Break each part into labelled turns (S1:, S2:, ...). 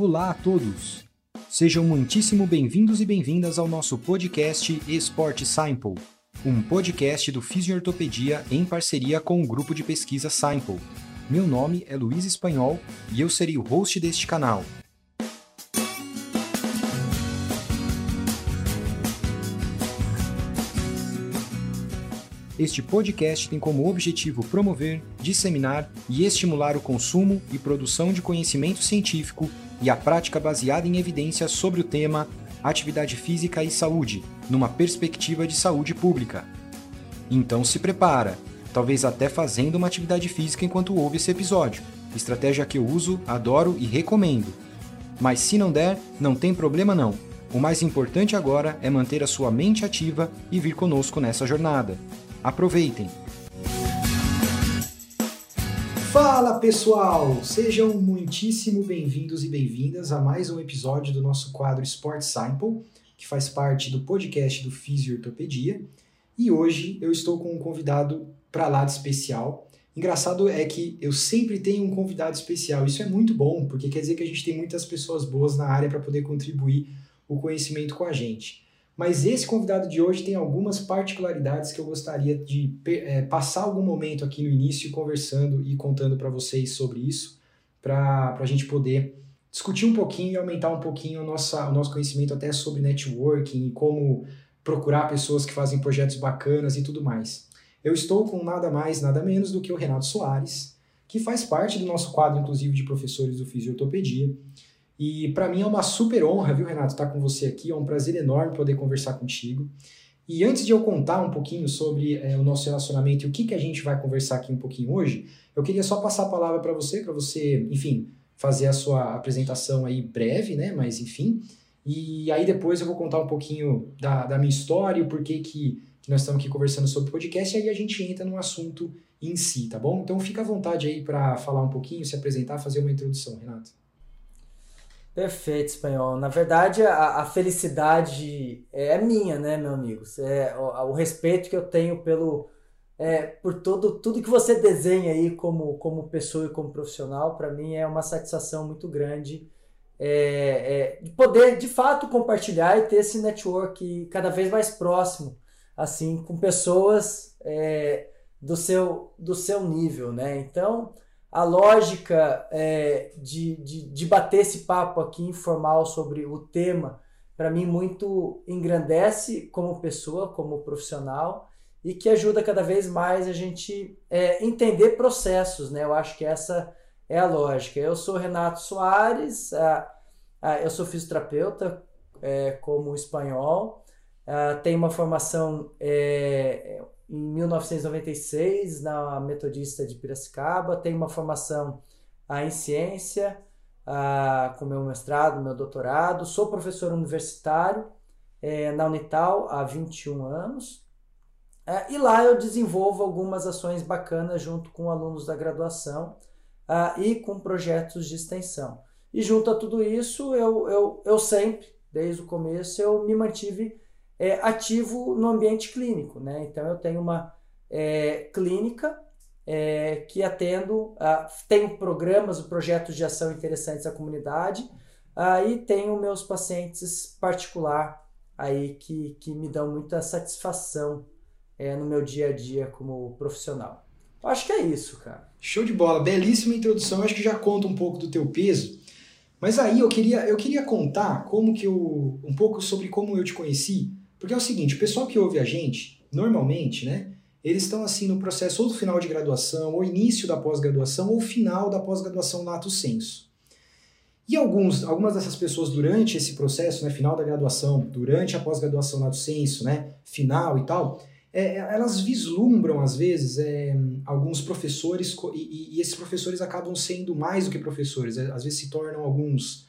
S1: Olá a todos! Sejam muitíssimo bem-vindos e bem-vindas ao nosso podcast Esporte Simple, um podcast do Fisiortopedia em parceria com o grupo de pesquisa Simple. Meu nome é Luiz Espanhol e eu serei o host deste canal. Este podcast tem como objetivo promover, disseminar e estimular o consumo e produção de conhecimento científico e a prática baseada em evidências sobre o tema atividade física e saúde, numa perspectiva de saúde pública. Então se prepara, talvez até fazendo uma atividade física enquanto ouve esse episódio. Estratégia que eu uso, adoro e recomendo. Mas se não der, não tem problema não. O mais importante agora é manter a sua mente ativa e vir conosco nessa jornada. Aproveitem! Fala pessoal! Sejam muitíssimo bem-vindos e bem-vindas a mais um episódio do nosso quadro Sport Sample, que faz parte do podcast do Fisiortopedia. E hoje eu estou com um convidado para lá de especial. Engraçado é que eu sempre tenho um convidado especial. Isso é muito bom, porque quer dizer que a gente tem muitas pessoas boas na área para poder contribuir o conhecimento com a gente. Mas esse convidado de hoje tem algumas particularidades que eu gostaria de é, passar algum momento aqui no início conversando e contando para vocês sobre isso, para a gente poder discutir um pouquinho e aumentar um pouquinho o nosso, o nosso conhecimento até sobre networking como procurar pessoas que fazem projetos bacanas e tudo mais. Eu estou com nada mais, nada menos do que o Renato Soares, que faz parte do nosso quadro, inclusive, de professores do Fisiortopedia. E para mim é uma super honra, viu, Renato, estar com você aqui. É um prazer enorme poder conversar contigo. E antes de eu contar um pouquinho sobre é, o nosso relacionamento e o que, que a gente vai conversar aqui um pouquinho hoje, eu queria só passar a palavra para você, para você, enfim, fazer a sua apresentação aí breve, né? Mas enfim. E aí depois eu vou contar um pouquinho da, da minha história e o porquê que, que nós estamos aqui conversando sobre o podcast, e aí a gente entra no assunto em si, tá bom? Então fica à vontade aí para falar um pouquinho, se apresentar, fazer uma introdução, Renato.
S2: Perfeito, espanhol. Na verdade, a, a, felicidade é minha, né, meu amigo? É o, o respeito que eu tenho pelo é, por todo tudo que você desenha aí como como pessoa e como profissional, para mim é uma satisfação muito grande é, é, de poder de fato compartilhar e ter esse network cada vez mais próximo, assim, com pessoas é, do seu do seu nível, né? Então a lógica é, de, de, de bater esse papo aqui informal sobre o tema, para mim, muito engrandece como pessoa, como profissional, e que ajuda cada vez mais a gente é, entender processos, né? Eu acho que essa é a lógica. Eu sou Renato Soares, a, a, eu sou fisioterapeuta é, como espanhol, a, tenho uma formação é, em 1996 na Metodista de Piracicaba, tenho uma formação ah, em ciência, ah, com meu mestrado, meu doutorado, sou professor universitário é, na Unital há 21 anos, é, e lá eu desenvolvo algumas ações bacanas junto com alunos da graduação ah, e com projetos de extensão. E junto a tudo isso, eu, eu, eu sempre, desde o começo, eu me mantive é, ativo no ambiente clínico. Né? Então, eu tenho uma é, clínica é, que atendo, uh, tenho programas, projetos de ação interessantes à comunidade uh, e tenho meus pacientes particular aí que, que me dão muita satisfação é, no meu dia a dia como profissional. Acho que é isso, cara.
S1: Show de bola, belíssima introdução. Acho que já conta um pouco do teu peso. Mas aí eu queria, eu queria contar como que eu, um pouco sobre como eu te conheci porque é o seguinte, o pessoal que ouve a gente, normalmente, né, eles estão assim no processo ou do final de graduação, ou início da pós-graduação, ou final da pós-graduação lato senso. E alguns, algumas dessas pessoas durante esse processo, né, final da graduação, durante a pós-graduação lato senso, né, final e tal, é, elas vislumbram às vezes é, alguns professores e, e, esses professores acabam sendo mais do que professores, é, às vezes se tornam alguns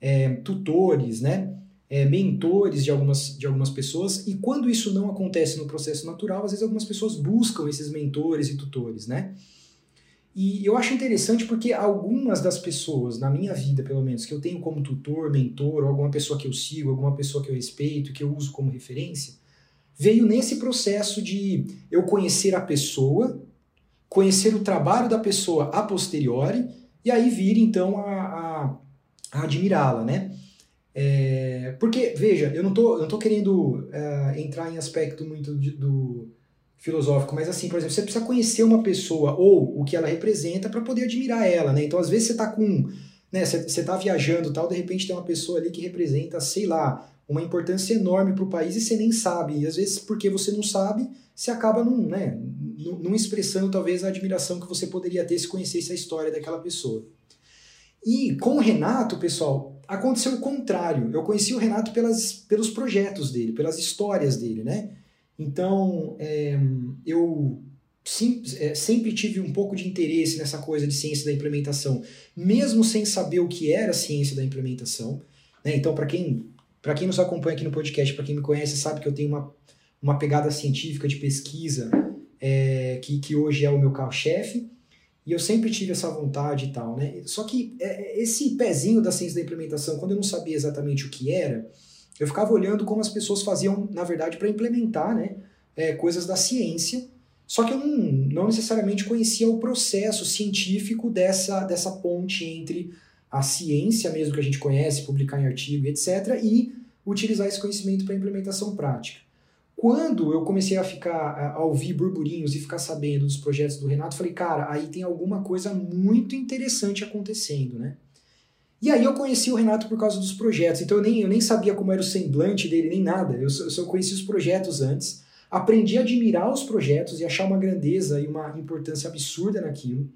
S1: é, tutores, né? É, mentores de algumas, de algumas pessoas, e quando isso não acontece no processo natural, às vezes algumas pessoas buscam esses mentores e tutores, né? E eu acho interessante porque algumas das pessoas, na minha vida pelo menos, que eu tenho como tutor, mentor, alguma pessoa que eu sigo, alguma pessoa que eu respeito, que eu uso como referência, veio nesse processo de eu conhecer a pessoa, conhecer o trabalho da pessoa a posteriori, e aí vir então a, a a admirá-la, né? É, porque, veja, eu não tô, eu não tô querendo uh, entrar em aspecto muito de, do filosófico, mas assim, por exemplo, você precisa conhecer uma pessoa ou o que ela representa para poder admirar ela, né? Então, às vezes você tá com, né, você, você tá viajando tal, de repente tem uma pessoa ali que representa, sei lá, uma importância enorme para o país e você nem sabe. E às vezes, porque você não sabe, você acaba não, né, não expressando talvez a admiração que você poderia ter se conhecesse a história daquela pessoa. E com o Renato, pessoal, aconteceu o contrário. Eu conheci o Renato pelas, pelos projetos dele, pelas histórias dele, né? Então, é, eu sim, é, sempre tive um pouco de interesse nessa coisa de ciência da implementação, mesmo sem saber o que era ciência da implementação. Né? Então, para quem, quem nos acompanha aqui no podcast, para quem me conhece, sabe que eu tenho uma, uma pegada científica de pesquisa é, que, que hoje é o meu carro-chefe. E eu sempre tive essa vontade e tal, né? Só que é, é, esse pezinho da ciência da implementação, quando eu não sabia exatamente o que era, eu ficava olhando como as pessoas faziam, na verdade, para implementar né, é, coisas da ciência. Só que eu não, não necessariamente conhecia o processo científico dessa, dessa ponte entre a ciência mesmo que a gente conhece, publicar em artigo, etc., e utilizar esse conhecimento para implementação prática. Quando eu comecei a ficar a ouvir burburinhos e ficar sabendo dos projetos do Renato, falei, cara, aí tem alguma coisa muito interessante acontecendo, né? E aí eu conheci o Renato por causa dos projetos, então eu nem, eu nem sabia como era o semblante dele, nem nada. Eu só, eu só conheci os projetos antes, aprendi a admirar os projetos e achar uma grandeza e uma importância absurda naquilo.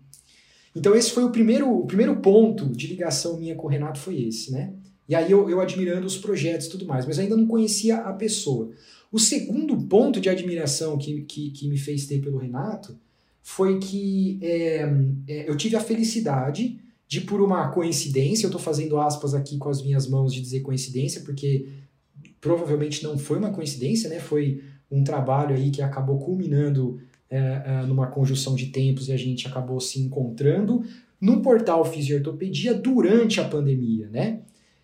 S1: Então esse foi o primeiro, o primeiro ponto de ligação minha com o Renato foi esse, né? E aí eu, eu admirando os projetos e tudo mais, mas ainda não conhecia a pessoa. O segundo ponto de admiração que, que, que me fez ter pelo Renato foi que é, é, eu tive a felicidade de, por uma coincidência, eu estou fazendo aspas aqui com as minhas mãos de dizer coincidência, porque provavelmente não foi uma coincidência, né? Foi um trabalho aí que acabou culminando é, é, numa conjunção de tempos e a gente acabou se encontrando no portal Fisiortopedia durante a pandemia, né?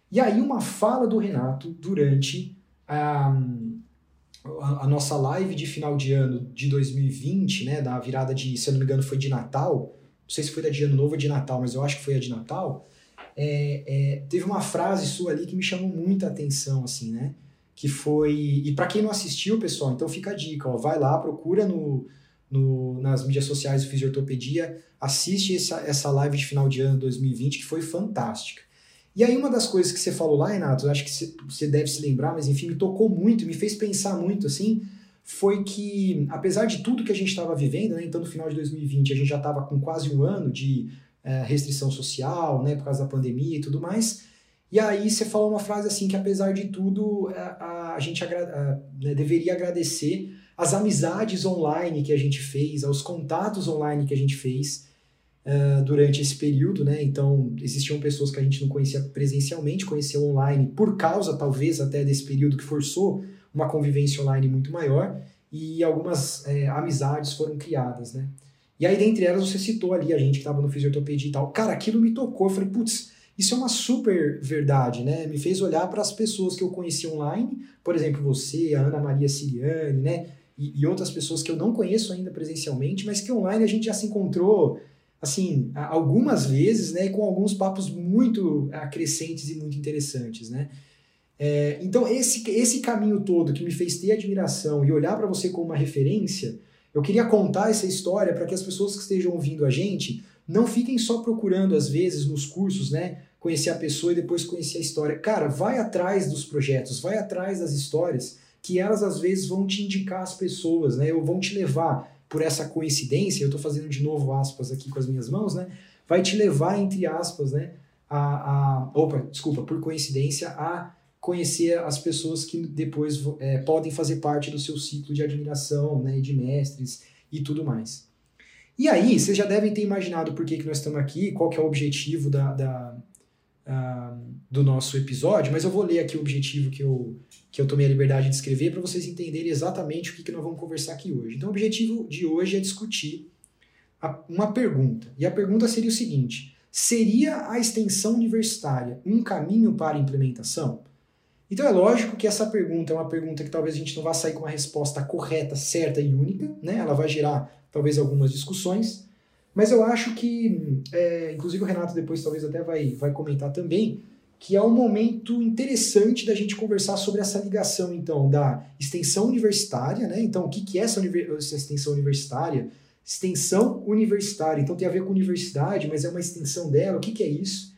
S1: E aí uma fala do Renato durante a a, nossa live de final de ano de 2020, né, da virada de, se eu não me engano, foi de Natal, não sei se foi da de Ano Novo ou de Natal, mas eu acho que foi a de Natal, é, é, teve uma frase sua ali que me chamou muita atenção, assim, né, que foi, e para quem não assistiu, pessoal, então fica a dica, ó, vai lá, procura no, no, nas mídias sociais do Fisiortopedia, assiste essa, essa live de final de ano 2020, que foi fantástica. E aí uma das coisas que você falou lá, Renato, acho que você deve se lembrar, mas enfim, me tocou muito, me fez pensar muito, assim, foi que, apesar de tudo que a gente estava vivendo, né, então no final de 2020 a gente já estava com quase um ano de é, restrição social, né, por causa da pandemia e tudo mais, e aí você falou uma frase assim, que apesar de tudo, a, a, gente agra a, né, deveria agradecer as amizades online que a gente fez, aos contatos online que a gente fez, uh, durante esse período, né? Então, existiam pessoas que a gente não conhecia presencialmente, conhecia online, por causa, talvez, até desse período que forçou uma convivência online muito maior, e algumas é, amizades foram criadas, né? E aí, dentre elas, você citou ali a gente que estava no fisioterapia e tal. Cara, aquilo me tocou. Eu falei, putz, isso é uma super verdade, né? Me fez olhar para as pessoas que eu conheci online, por exemplo, você, a Ana Maria Siriane, né? E, e, outras pessoas que eu não conheço ainda presencialmente, mas que online a gente já se encontrou assim, algumas vezes, né, e com alguns papos muito acrescentes e muito interessantes, né? É, então, esse, esse caminho todo que me fez ter admiração e olhar para você como uma referência, eu queria contar essa história para que as pessoas que estejam ouvindo a gente não fiquem só procurando, às vezes, nos cursos, né, conhecer a pessoa e depois conhecer a história. Cara, vai atrás dos projetos, vai atrás das histórias, que elas, às vezes, vão te indicar as pessoas, né, ou vão te levar por essa coincidência, eu estou fazendo de novo aspas aqui com as minhas mãos, né? Vai te levar, entre aspas, né? A, a, opa, desculpa, por coincidência, a conhecer as pessoas que depois é, podem fazer parte do seu ciclo de admiração, né? De mestres e tudo mais. E aí, vocês já devem ter imaginado por que, que nós estamos aqui, qual que é o objetivo da, da do nosso episódio, mas eu vou ler aqui o objetivo que eu, que eu tomei a liberdade de escrever para vocês entenderem exatamente o que, que nós vamos conversar aqui hoje. Então, o objetivo de hoje é discutir a, uma pergunta. E a pergunta seria o seguinte: seria a extensão universitária um caminho para a implementação? Então é lógico que essa pergunta é uma pergunta que talvez a gente não vá sair com uma resposta correta, certa e única, né? Ela vai gerar talvez algumas discussões, mas eu acho que, é, inclusive o Renato depois talvez até vai, vai comentar também, que é um momento interessante da gente conversar sobre essa ligação, então, da extensão universitária, né? Então, o que, que é essa, essa extensão universitária? Extensão universitária, então tem a ver com universidade, mas é uma extensão dela, o que, que é isso?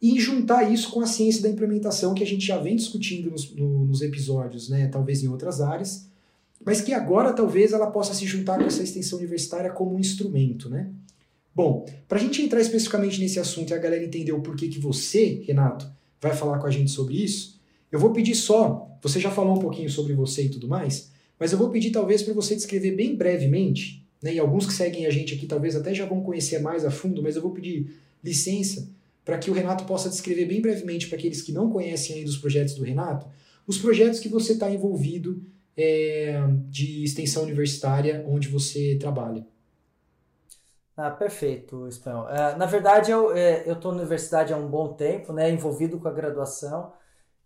S1: E juntar isso com a ciência da implementação que a gente já vem discutindo nos, no, nos episódios, né? Talvez em outras áreas, mas que agora talvez ela possa se juntar com essa extensão universitária como um instrumento, né? Bom, para a gente entrar especificamente nesse assunto e a galera entender o porquê que você, Renato, vai falar com a gente sobre isso, eu vou pedir só, você já falou um pouquinho sobre você e tudo mais, mas eu vou pedir talvez para você descrever bem brevemente, né, e alguns que seguem a gente aqui talvez até já vão conhecer mais a fundo, mas eu vou pedir licença para que o Renato possa descrever bem brevemente para aqueles que não conhecem ainda os projetos do Renato, os projetos que você está envolvido é, de extensão universitária onde você trabalha.
S2: Ah, perfeito, Espanhol. Uh, na verdade, eu é, estou na universidade há um bom tempo, né, envolvido com a graduação,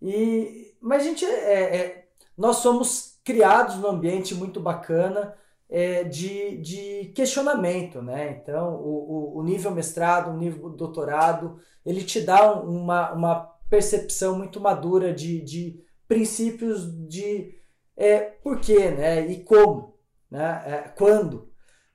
S2: e, mas a gente, é, é, nós somos criados num ambiente muito bacana é, de, de questionamento, né? Então, o, o, nível mestrado, o nível doutorado, ele te dá uma, uma percepção muito madura de, de princípios de é, por né? E como, né? É, quando.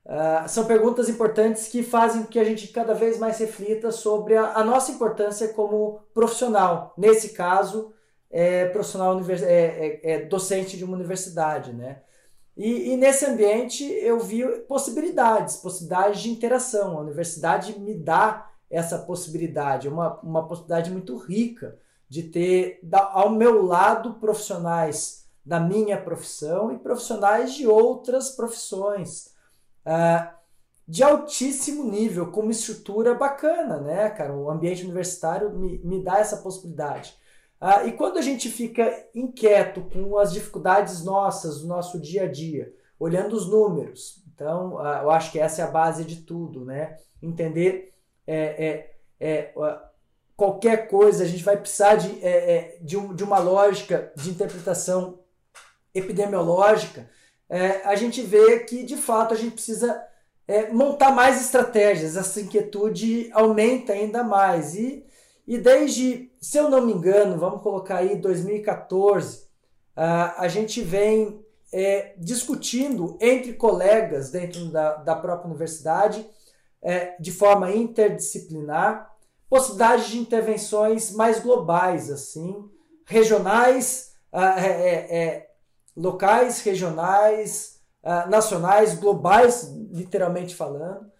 S2: Uh, são perguntas importantes que fazem que a gente cada vez mais reflita sobre a, a nossa importância como profissional. Nesse caso, é, profissional é, é, é, docente de uma universidade. Né? E, e, nesse ambiente eu vi possibilidades, possibilidades de interação. A universidade me dá essa possibilidade, uma, uma possibilidade muito rica de ter ao meu lado profissionais da minha profissão e profissionais de outras profissões uh, de altíssimo nível, com uma estrutura bacana, né, cara? O ambiente universitário me, me dá essa possibilidade. Uh, e quando a gente fica inquieto com as dificuldades nossas, do nosso dia a dia, olhando os números, então uh, eu acho que essa é a base de tudo, né? Entender é, é, é, qualquer coisa, a gente vai precisar de, é, é, de, um, de uma lógica de interpretação epidemiológica é, a gente vê que de fato a gente precisa é, montar mais estratégias, essa inquietude aumenta ainda mais. E, e desde, se eu não me engano, vamos colocar aí 2014, a, a gente vem é, discutindo entre colegas dentro da, da própria universidade, é, de forma interdisciplinar, possibilidades de intervenções mais globais, assim, regionais, é, é, é locais, regionais, uh, nacionais, globais, literalmente falando.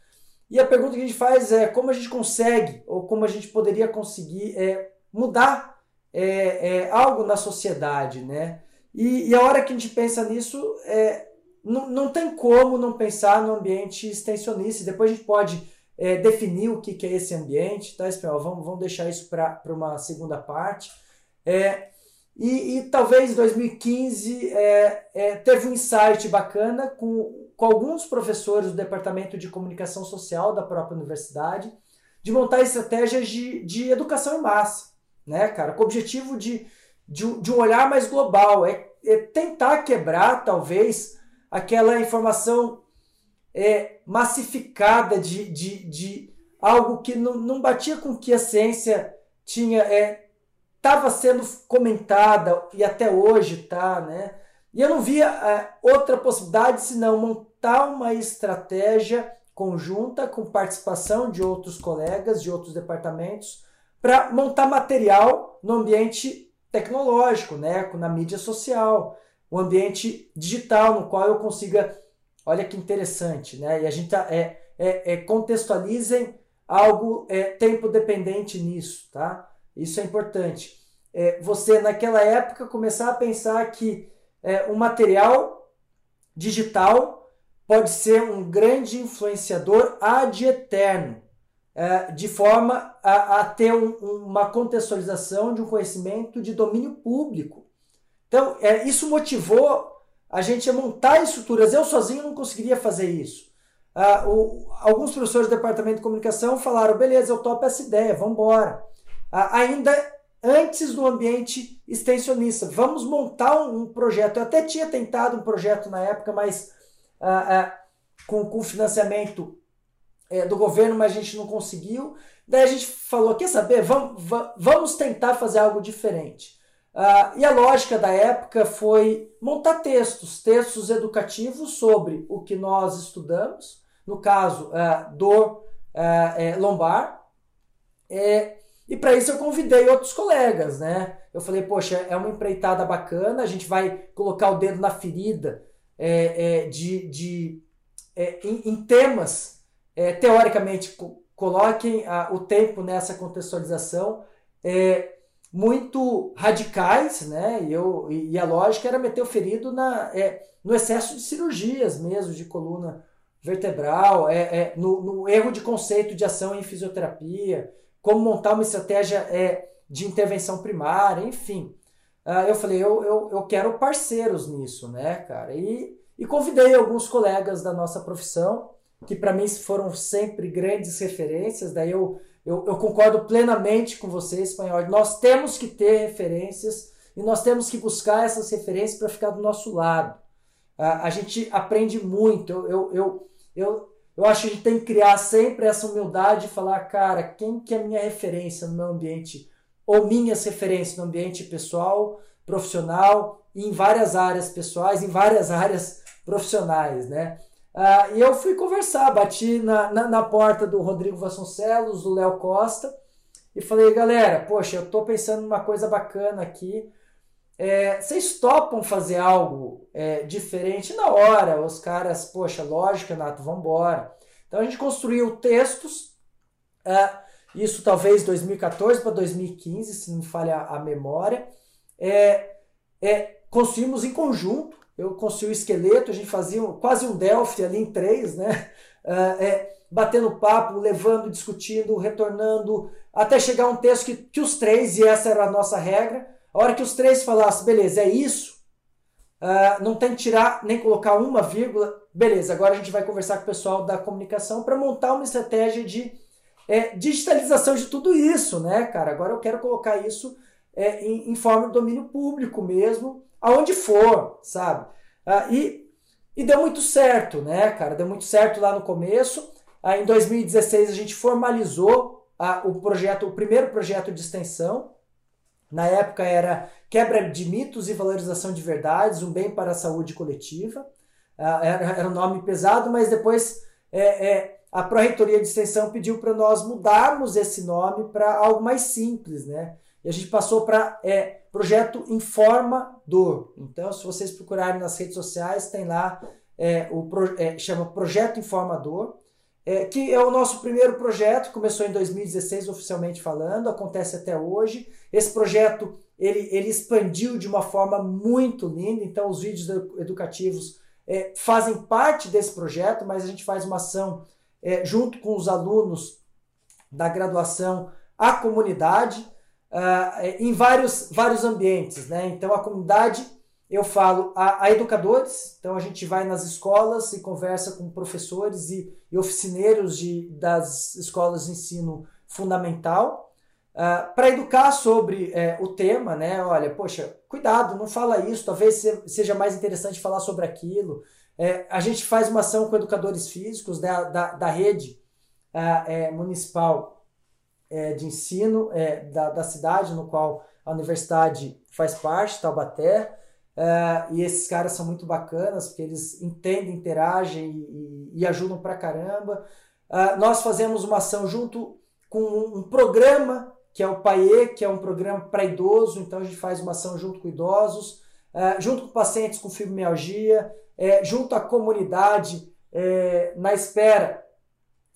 S2: E a pergunta que a gente faz é como a gente consegue, ou como a gente poderia conseguir é, mudar é, é, algo na sociedade, né? E, e, a hora que a gente pensa nisso, não, não tem como não pensar no ambiente extensionista. Depois a gente pode definir o que, que é esse ambiente, tá, Espanhol? Vamos, vamos deixar isso para uma segunda parte. É, e, e talvez em 2015 é, é, teve um insight bacana com, com alguns professores do Departamento de Comunicação Social da própria universidade de montar estratégias de, de educação em massa, né, cara? Com o objetivo de, de, de um olhar mais global, é, é tentar quebrar, talvez, aquela informação é, massificada de, de, de algo que não, não batia com o que a ciência tinha é, estava sendo comentada e até hoje está, né? E eu não via é, outra possibilidade senão montar uma estratégia conjunta com participação de outros colegas de outros departamentos para montar material no ambiente tecnológico, né, na mídia social, o ambiente digital no qual eu consiga, olha que interessante, né, e a gente tá, é, é, é contextualizem algo é, tempo dependente nisso, tá? Isso é importante. É, você, naquela época, começar a pensar que é, o material digital pode ser um grande influenciador ad eterno, é, de forma a, a ter um, uma contextualização de um conhecimento de domínio público. Então, é, isso motivou a gente a montar estruturas. Eu sozinho não conseguiria fazer isso. Uh, o, alguns professores do departamento de comunicação falaram: beleza, eu topo essa ideia, vamos embora ah, ainda antes do ambiente extensionista. Vamos montar um, um, projeto. Eu até tinha tentado um projeto na época, mas ah, ah, com, com financiamento é, do governo, mas a gente não conseguiu. Daí a gente falou: quer saber? Vamos, vamos tentar fazer algo diferente. Uh, e a lógica da época foi montar textos, textos educativos sobre o que nós estudamos, no caso, uh, dor uh, lombar. É, e para isso eu convidei outros colegas, né? Eu falei, poxa, é uma empreitada bacana, a gente vai colocar o dedo na ferida é, é, de, de é, em, em, temas, é, teoricamente, co coloquem a, o tempo nessa contextualização, é, muito radicais, né? E, eu, e a lógica era meter o ferido na, é, no excesso de cirurgias mesmo, de coluna vertebral, é, no, no erro de conceito de ação em fisioterapia, como montar uma estratégia é, de intervenção primária, enfim. Uh, eu falei, eu, eu, eu quero parceiros nisso, né, cara? E, e convidei alguns colegas da nossa profissão, que para mim foram sempre grandes referências, daí eu, eu, eu concordo plenamente com você, espanhol. Nós temos que ter referências e nós temos que buscar essas referências para ficar do nosso lado. Uh, a gente aprende muito. Eu, eu, eu, eu, eu acho que a gente tem que criar sempre essa humildade e falar, cara, quem que é minha referência no meu ambiente, ou minhas referências no ambiente pessoal, profissional, em várias áreas pessoais, em várias áreas profissionais, né? Ah, e eu fui conversar, bati na, na, na, porta do Rodrigo Vasconcelos, do Léo Costa, e falei, galera, poxa, eu tô pensando numa coisa bacana aqui, é, vocês topam fazer algo é, diferente na hora? Os caras, poxa, lógico, Renato, vamos embora. Então a gente construiu textos, é, isso talvez 2014 para 2015, se não falha a memória. É, é, construímos em conjunto, eu construí o esqueleto, a gente fazia um, quase um Delphi ali em três, né? É, é, batendo papo, levando, discutindo, retornando, até chegar um texto que, que os três, e essa era a nossa regra, a hora que os três falassem, beleza, é isso, uh, não tem que tirar nem colocar uma vírgula, beleza, agora a gente vai conversar com o pessoal da comunicação para montar uma estratégia de é, digitalização de tudo isso, né, cara? Agora eu quero colocar isso é, em, em, forma de domínio público mesmo, aonde for, sabe? Uh, e, e deu muito certo, né, cara? Deu muito certo lá no começo. Uh, em 2016 a gente formalizou uh, o projeto, o primeiro projeto de extensão, na época era Quebra de Mitos e Valorização de Verdades, um bem para a saúde coletiva. Ah, era, um nome pesado, mas depois é, é, a Pró-Reitoria de Extensão pediu para nós mudarmos esse nome para algo mais simples, né? E a gente passou para é, Projeto Informador. Então, se vocês procurarem nas redes sociais, tem lá é, o é, chama Projeto Informador é, que é o nosso primeiro projeto, começou em 2016 oficialmente falando, acontece até hoje. Esse projeto ele, ele expandiu de uma forma muito linda, então os vídeos educativos é, fazem parte desse projeto, mas a gente faz uma ação é, junto com os alunos da graduação, a comunidade, uh, em vários, vários ambientes. Né? Então a comunidade eu falo a, a, educadores, então a gente vai nas escolas e conversa com professores e, e oficineiros de, das escolas de ensino fundamental uh, ah, para educar sobre é, o tema, né? Olha, poxa, cuidado, não fala isso, talvez seja mais interessante falar sobre aquilo. É, a gente faz uma ação com educadores físicos da, da, da rede uh, municipal de ensino da, da cidade, no qual a universidade faz parte, Taubaté. Uh, e esses caras são muito bacanas, porque eles entendem, interagem e, e, ajudam pra caramba. Nós fazemos uma ação junto com um, um, programa, que é o PAE, que é um programa para idoso, então a gente faz uma ação junto com idosos, uh, junto com pacientes com fibromialgia, é, junto à comunidade, é, na espera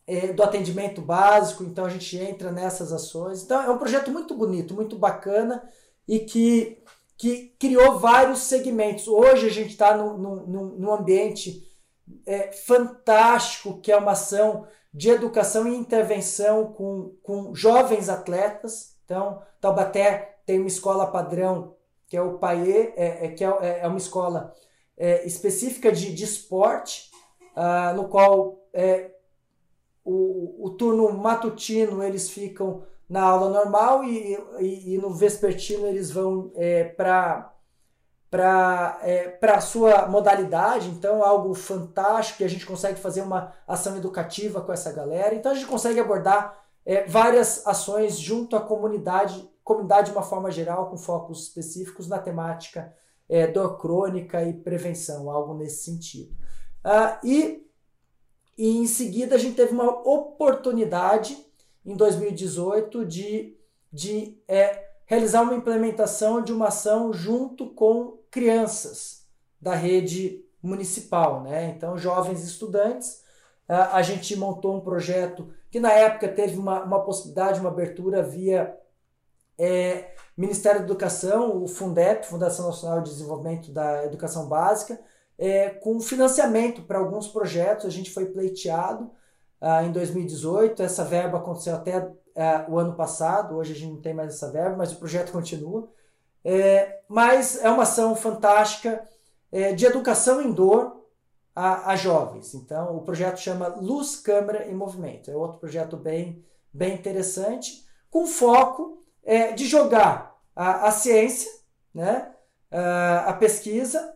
S2: é, do atendimento básico, então a gente entra nessas ações. Então é um projeto muito bonito, muito bacana e que que criou vários segmentos. Hoje a gente está num, num, num ambiente é, fantástico, que é uma ação de educação e intervenção com, com jovens atletas. Então, Taubaté tem uma escola padrão, que é o PAE, é, é, que é, é uma escola é, específica de, de esporte, uh, no qual é, o, o turno matutino eles ficam na aula normal e, e, e no vespertino eles vão é, para para é, a sua modalidade, então algo fantástico, que a gente consegue fazer uma ação educativa com essa galera. Então a gente consegue abordar é, várias ações junto à comunidade, comunidade de uma forma geral, com focos específicos na temática é, dor crônica e prevenção, algo nesse sentido. Ah, e, e em seguida a gente teve uma oportunidade em 2018 de, de é, realizar uma implementação de uma ação junto com crianças da rede municipal, né? Então, jovens estudantes, a gente montou um projeto que na época teve uma, uma possibilidade, uma abertura via é, Ministério da Educação, o Fundep, Fundação Nacional de Desenvolvimento da Educação Básica, é, com financiamento para alguns projetos. A gente foi pleiteado ah, em 2018, essa verba aconteceu até é, o ano passado, hoje a gente não tem mais essa verba, mas o projeto continua. É, mas é uma ação fantástica é, de educação em dor a, a, jovens. Então, o projeto chama Luz, Câmara e Movimento. É outro projeto bem, bem interessante, com foco é, de jogar a, a ciência, né, a, a pesquisa,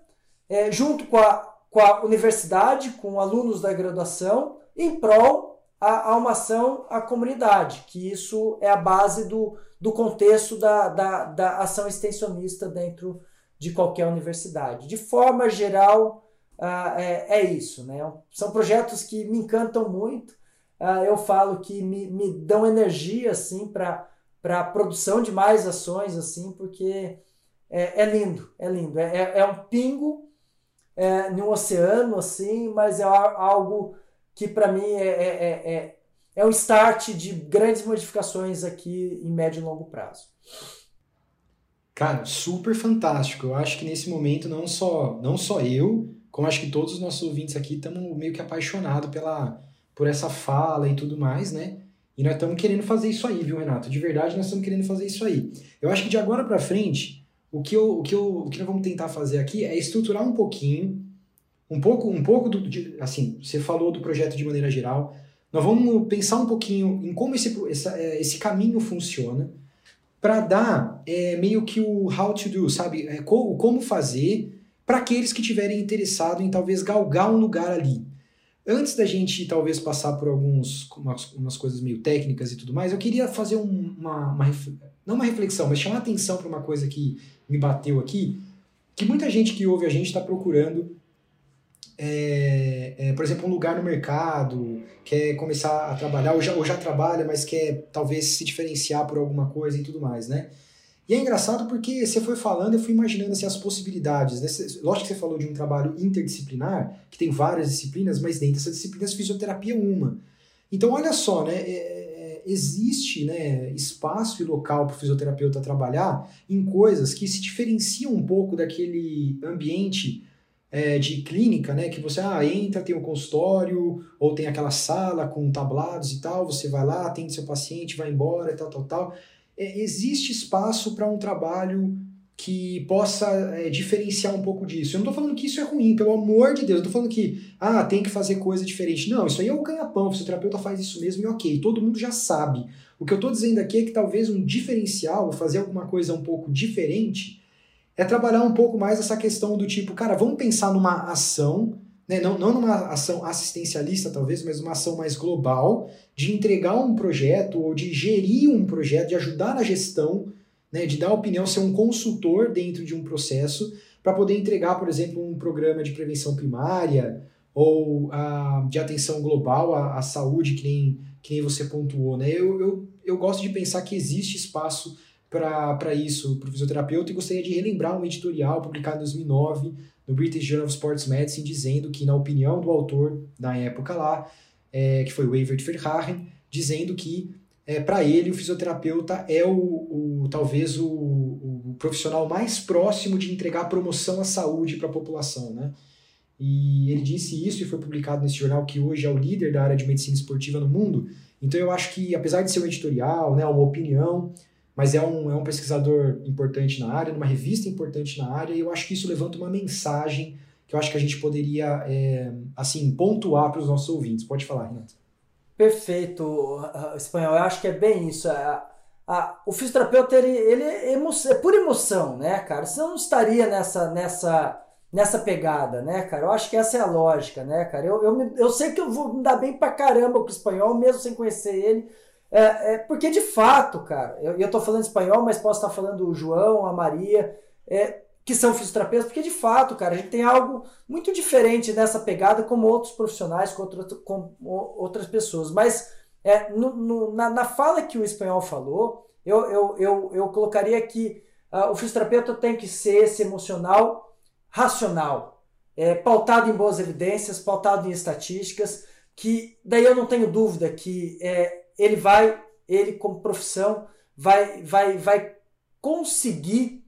S2: é, junto com a, com a universidade, com alunos da graduação, em prol a, a uma ação à comunidade, que isso é a base do, do contexto da, da, da ação extensionista dentro de qualquer universidade. De forma geral, uh, é, é isso. Né? São projetos que me encantam muito. Uh, eu falo que me, me dão energia assim, para a produção de mais ações, assim, porque é, é lindo, é lindo. É, é, é um pingo é, no oceano, assim, mas é algo que para mim é, é, é, é, é um start de grandes modificações aqui em médio e longo prazo.
S1: Cara, super fantástico. Eu acho que nesse momento não só não só eu, como acho que todos os nossos ouvintes aqui estamos meio que apaixonados pela por essa fala e tudo mais, né? E nós estamos querendo fazer isso aí, viu, Renato? De verdade, nós estamos querendo fazer isso aí. Eu acho que de agora para frente, o que, eu, o, que eu, o que nós vamos tentar fazer aqui é estruturar um pouquinho um pouco, um pouco do, de, assim, você falou do projeto de maneira geral. Nós vamos pensar um pouquinho em como esse, é, esse caminho funciona para dar é, meio que o how to do, sabe? É, co, como fazer para aqueles que tiverem interessado em talvez galgar um lugar ali. Antes da gente talvez passar por alguns umas, umas coisas meio técnicas e tudo mais, eu queria fazer um, uma, uma não uma reflexão, mas chamar atenção para uma coisa que me bateu aqui, que muita gente que ouve a gente está procurando é, é, por exemplo, um lugar no mercado, quer começar a trabalhar, ou já, ou já trabalha, mas quer talvez se diferenciar por alguma coisa e tudo mais, né? E é engraçado porque você foi falando, eu fui imaginando assim, as possibilidades. Né? Lógico que você falou de um trabalho interdisciplinar, que tem várias disciplinas, mas dentro dessas disciplinas, fisioterapia é uma. Então, olha só, né? É, é existe né, espaço e local para o fisioterapeuta trabalhar em coisas que se diferenciam um pouco daquele ambiente é, de clínica, né? Que você ah, entra, tem um consultório, ou tem aquela sala com tablados e tal, você vai lá, atende seu paciente, vai embora e tal, tal, tal. É, existe espaço para um trabalho que possa é, diferenciar um pouco disso. Eu não estou falando que isso é ruim, pelo amor de Deus. Eu estou falando que, ah, tem que fazer coisa diferente. Não, isso aí é o ganha-pão. O fisioterapeuta faz isso mesmo e ok, todo mundo já sabe. O que eu estou dizendo aqui é que talvez um diferencial, fazer alguma coisa um pouco diferente, é trabalhar um pouco mais essa questão do tipo, cara, vamos pensar numa ação, né, não, não numa ação assistencialista talvez, mas uma ação mais global, de entregar um projeto ou de gerir um projeto, de ajudar na gestão, né, de dar opinião, ser um consultor dentro de um processo, para poder entregar, por exemplo, um programa de prevenção primária ou uh, de atenção global à, à, saúde, que nem, que nem você pontuou. Né? Eu, eu, eu gosto de pensar que existe espaço para isso, para o fisioterapeuta, e gostaria de relembrar um editorial publicado em 2009 no British Journal of Sports Medicine, dizendo que, na opinião do autor da época lá, é, que foi o Evert Verhagen, dizendo que é, para ele o fisioterapeuta é o, o talvez o, o, profissional mais próximo de entregar promoção à saúde para a população, né? E ele disse isso e foi publicado nesse jornal que hoje é o líder da área de medicina esportiva no mundo. Então eu acho que apesar de ser um editorial, né, uma opinião, mas é um, é um pesquisador importante na área, numa revista importante na área, e eu acho que isso levanta uma mensagem que eu acho que a gente poderia, é, assim, pontuar para os nossos ouvintes. Pode falar, Renato.
S2: Perfeito, Espanhol. Eu acho que é bem isso. A, a, o fisioterapeuta ele, ele é, emo, é por emoção, né, cara? Senão não estaria nessa, nessa, nessa pegada, né, cara? Eu acho que essa é a lógica, né, cara? Eu, eu, eu sei que eu vou me dar bem pra caramba com o espanhol, mesmo sem conhecer ele. É, é, porque de fato, cara, eu, eu tô falando espanhol, mas posso estar falando o João, a Maria, é, que são fisioterapeutas, porque de fato, cara, a gente tem algo muito diferente nessa pegada como outros profissionais, com, outro, com outras pessoas. Mas é, no, no, na, na, fala que o espanhol falou, eu, eu, eu, eu colocaria que uh, o fisioterapeuta tem que ser esse emocional racional, é, pautado em boas evidências, pautado em estatísticas, que daí eu não tenho dúvida que é, ele vai, ele como profissão, vai, vai, vai conseguir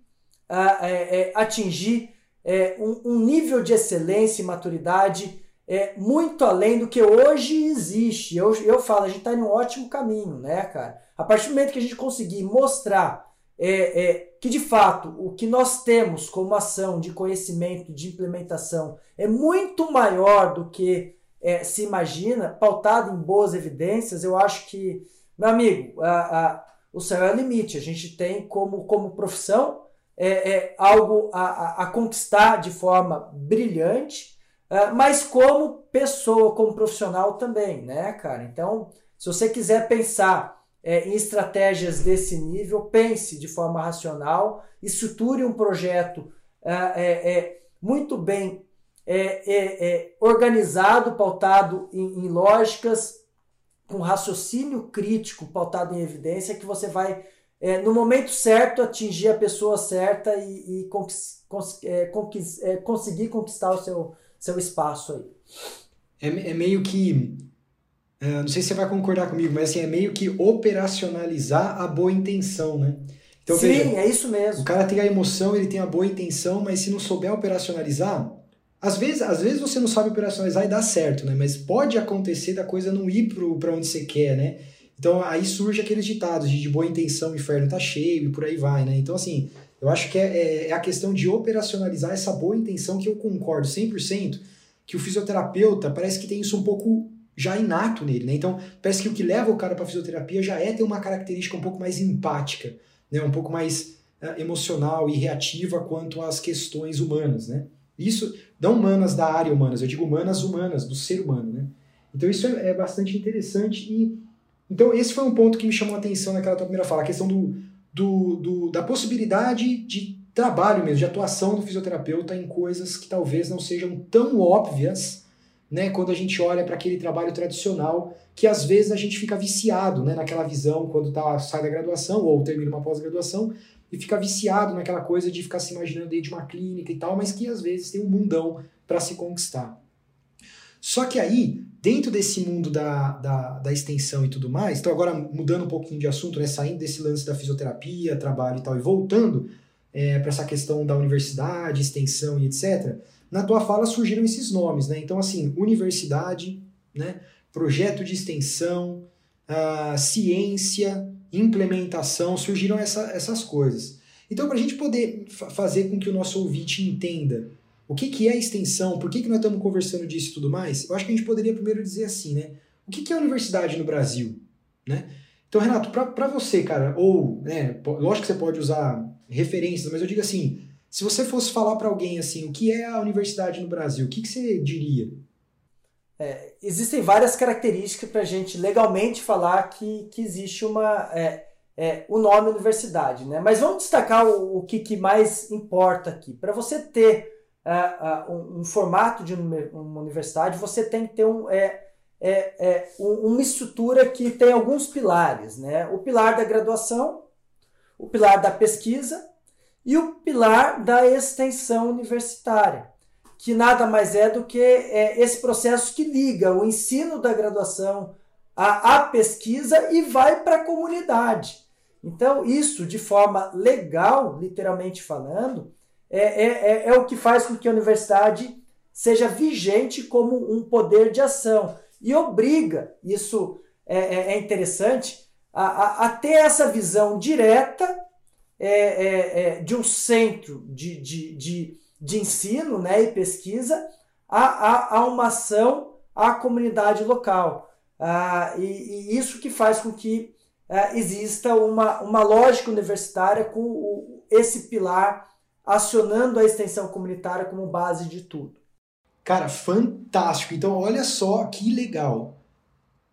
S2: uh, é, atingir é, um, um nível de excelência e maturidade é, muito além do que hoje existe. Eu, eu falo, a gente está em um ótimo caminho, né, cara? A partir do momento que a gente conseguir mostrar é, é, que de fato o que nós temos como ação de conhecimento, de implementação, é muito maior do que é, se imagina, pautado em boas evidências, eu acho que, meu amigo, a, a, o céu é o limite. A gente tem como, como profissão é, é algo a, a, conquistar de forma brilhante Uh, mas como pessoa, como profissional também, né, cara? Então, se você quiser pensar é, em estratégias desse nível, pense de forma racional, estruture um projeto uh, é, é, muito bem é, é, é, organizado, pautado em, em lógicas, com raciocínio crítico, pautado em evidência, que você vai, no momento certo, atingir a pessoa certa e, e cons, cons, conseguir conquistar o seu seu espaço aí.
S1: É, é meio que. Uh, não sei se você vai concordar comigo, mas assim, é meio que operacionalizar a boa intenção, né?
S2: Então, Sim, veja, é isso mesmo.
S1: O cara tem a emoção, ele tem a boa intenção, mas se não souber operacionalizar, às vezes, às vezes você não sabe operacionalizar e dá certo, né? Mas pode acontecer da coisa não ir para onde você quer, né? Então aí surge aqueles ditados de, de boa intenção, o inferno tá cheio e por aí vai, né? Então assim, eu acho que é, é, é, a questão de operacionalizar essa boa intenção que eu concordo 100% que o fisioterapeuta parece que tem isso um pouco já inato nele, né? Então, parece que o que leva o cara para fisioterapia já é ter uma característica um pouco mais empática, né? Um pouco mais uh, emocional e reativa quanto às questões humanas, né? Isso, não humanas da área humanas, eu digo humanas humanas, do ser humano, né? Então isso é, é bastante interessante e então esse foi um ponto que me chamou a atenção naquela tua primeira fala, a questão do, do, do, da possibilidade de trabalho mesmo, de atuação do fisioterapeuta em coisas que talvez não sejam tão óbvias, né, quando a gente olha para aquele trabalho tradicional, que às vezes a gente fica viciado, né, naquela visão quando tá, sai da graduação ou termina uma pós-graduação e fica viciado naquela coisa de ficar se imaginando dentro de uma clínica e tal, mas que às vezes tem um mundão para se conquistar. Só que aí, dentro desse mundo da, da, da, extensão e tudo mais, então agora mudando um pouquinho de assunto, né, saindo desse lance da fisioterapia, trabalho e tal, e voltando é, para essa questão da universidade, extensão e etc., na tua fala surgiram esses nomes, né? Então, assim, universidade, né, projeto de extensão, uh, ciência, implementação, surgiram essa, essas coisas. Então, para a gente poder fazer com que o nosso ouvinte entenda o que, que é extensão? Por que, que nós estamos conversando disso e tudo mais? Eu acho que a gente poderia primeiro dizer assim, né? O que, que é universidade no Brasil? Né? Então, Renato, para você, cara, ou, né, lógico que você pode usar referências, mas eu digo assim, se você fosse falar para alguém assim, o que é a universidade no Brasil, o que, que você diria?
S2: É, existem várias características para a gente legalmente falar que, que existe uma é, é, o nome universidade, né? Mas vamos destacar o, o que, que mais importa aqui. Para você ter uh, uh, um, um, formato de uma universidade, você tem que ter um, é, é, é, uma estrutura que tem alguns pilares. Né? O pilar da graduação, o pilar da pesquisa e o pilar da extensão universitária, que nada mais é do que é, esse processo que liga o ensino da graduação à, à pesquisa e vai para a comunidade. Então, isso de forma legal, literalmente falando, é, é, é, é o que faz com que a universidade seja vigente como um poder de ação e obriga, isso é, é, é interessante, a, a, a, ter essa visão direta é, é, de um centro de, de, de, de ensino né, e pesquisa a, a, a uma ação à comunidade local. Ah, e, e, isso que faz com que é, exista uma, uma lógica universitária com o, esse pilar acionando a extensão comunitária como base de tudo.
S1: Cara, fantástico. Então, olha só que legal.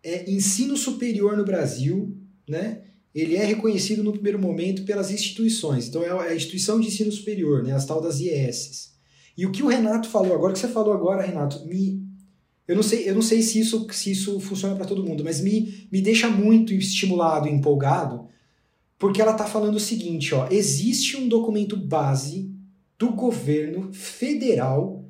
S1: É ensino superior no Brasil, né? Ele é reconhecido no primeiro momento pelas instituições. Então, é a instituição de ensino superior, né? As tal das IES. E o que o Renato falou agora, que você falou agora, Renato, me eu não sei, eu não sei se isso, se isso funciona para todo mundo, mas me, me deixa muito estimulado empolgado, porque ela está falando o seguinte, ó, existe um documento base do governo federal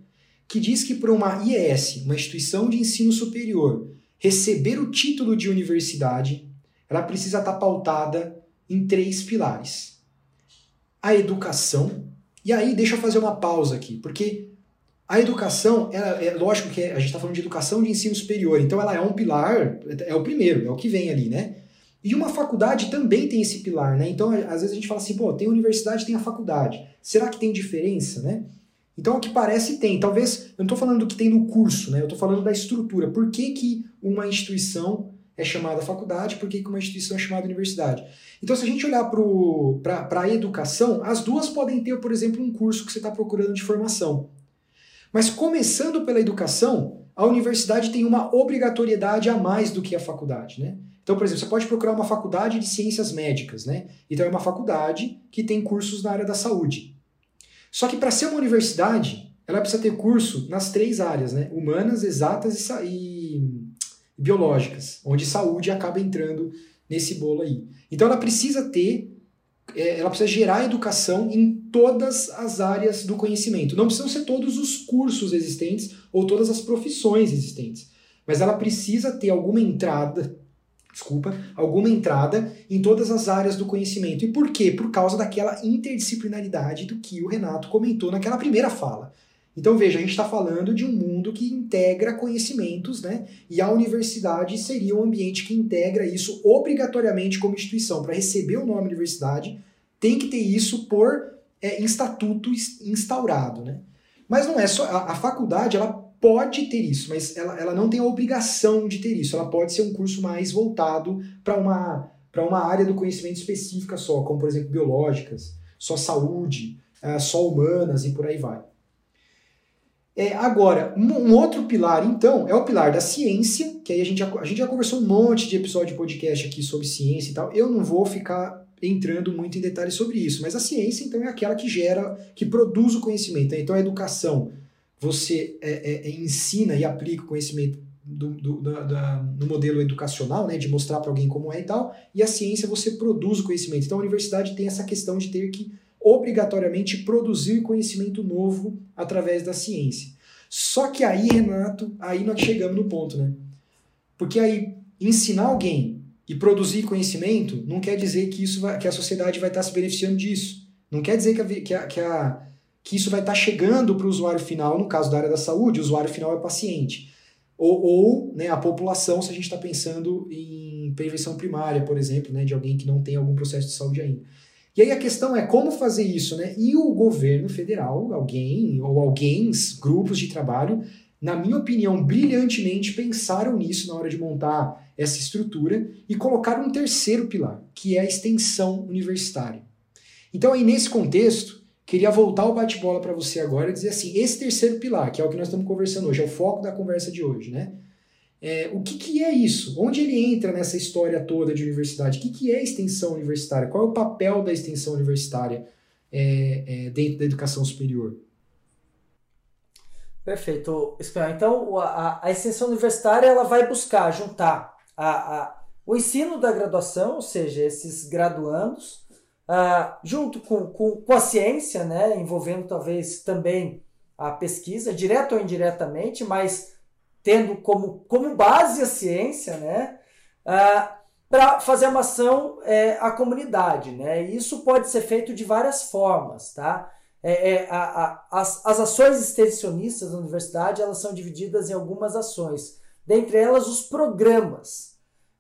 S1: que diz que para uma IES, uma instituição de ensino superior, receber o título de universidade, ela precisa estar tá pautada em três pilares. A educação, e aí deixa eu fazer uma pausa aqui, porque a educação, ela, é lógico que a gente está falando de educação de ensino superior, então ela é um pilar, é o primeiro, é o que vem ali, né? E uma faculdade também tem esse pilar, né? Então, às vezes a gente fala assim, pô, tem a universidade, tem a faculdade. Será que tem diferença, né? Então, o que parece tem. Talvez, eu não estou falando do que tem no curso, né? Eu estou falando da estrutura. Por que, que uma instituição é chamada faculdade, por que, uma instituição é chamada universidade? Então, se a gente olhar para a educação, as duas podem ter, por exemplo, um curso que você está procurando de formação. Mas começando pela educação, a universidade tem uma obrigatoriedade a mais do que a faculdade, né? Então, por exemplo, você pode procurar uma faculdade de ciências médicas, né? Então é uma faculdade que tem cursos na área da saúde. Só que para ser uma universidade, ela precisa ter curso nas três áreas, né? Humanas, exatas e biológicas, onde saúde acaba entrando nesse bolo aí. Então ela precisa ter é, ela precisa gerar educação em todas as áreas do conhecimento. Não precisam ser todos os cursos existentes ou todas as profissões existentes, mas ela precisa ter alguma entrada, desculpa, alguma entrada em todas as áreas do conhecimento. E por quê? Por causa daquela interdisciplinaridade do que o Renato comentou naquela primeira fala. Então veja, a gente está falando de um mundo que integra conhecimentos, né? E a universidade seria um ambiente que integra isso obrigatoriamente como instituição. Para receber o nome universidade, tem que ter isso por é, estatuto instaurado, né? Mas não é só. A, a, faculdade ela pode ter isso, mas ela, ela não tem a obrigação de ter isso. Ela pode ser um curso mais voltado para uma, uma área do conhecimento específica só, como por exemplo biológicas, só saúde, é, só humanas e por aí vai. É, agora, um, outro pilar, então, é o pilar da ciência, que aí a gente, já, a gente já conversou um monte de episódio de podcast aqui sobre ciência e tal. Eu não vou ficar entrando muito em detalhes sobre isso, mas a ciência, então, é aquela que gera, que produz o conhecimento. Né? Então, a educação, você é, é, é ensina e aplica o conhecimento do, do, da, da, no modelo educacional, né, de mostrar para alguém como é e tal, e a ciência você produz o conhecimento. Então, a universidade tem essa questão de ter que obrigatoriamente produzir conhecimento novo através da ciência. Só que aí, Renato, aí nós chegamos no ponto, né? Porque aí ensinar alguém e produzir conhecimento não quer dizer que isso vai, que a sociedade vai estar se beneficiando disso. Não quer dizer que, a, que, a, que, a, que isso vai estar chegando para o usuário final, no caso da área da saúde, o usuário final é o paciente. Ou, ou né, a população, se a gente está pensando em prevenção primária, por exemplo, né, de alguém que não tem algum processo de saúde ainda. E aí a questão é como fazer isso, né? E o governo federal, alguém ou alguém, grupos de trabalho, na minha opinião, brilhantemente pensaram nisso na hora de montar essa estrutura e colocaram um terceiro pilar, que é a extensão universitária. Então aí nesse contexto, queria voltar o bate-bola para você agora e dizer assim, esse terceiro pilar, que é o que nós estamos conversando hoje, é o foco da conversa de hoje, né? É, o que, que é isso? Onde ele entra nessa história toda de universidade? O que, que é extensão universitária? Qual é o papel da extensão universitária é, é, dentro da educação superior?
S2: Perfeito, Então, a, a, extensão universitária ela vai buscar juntar a, a, o ensino da graduação, ou seja, esses graduandos, uh, junto com, com, com a ciência, né, envolvendo talvez também a pesquisa, direto ou indiretamente, mas tendo como, como base a ciência, né? Ah, para fazer uma ação é, à comunidade, né? E isso pode ser feito de várias formas, tá? É, é, a, a, as, as ações extensionistas da universidade elas são divididas em algumas ações, dentre elas os programas.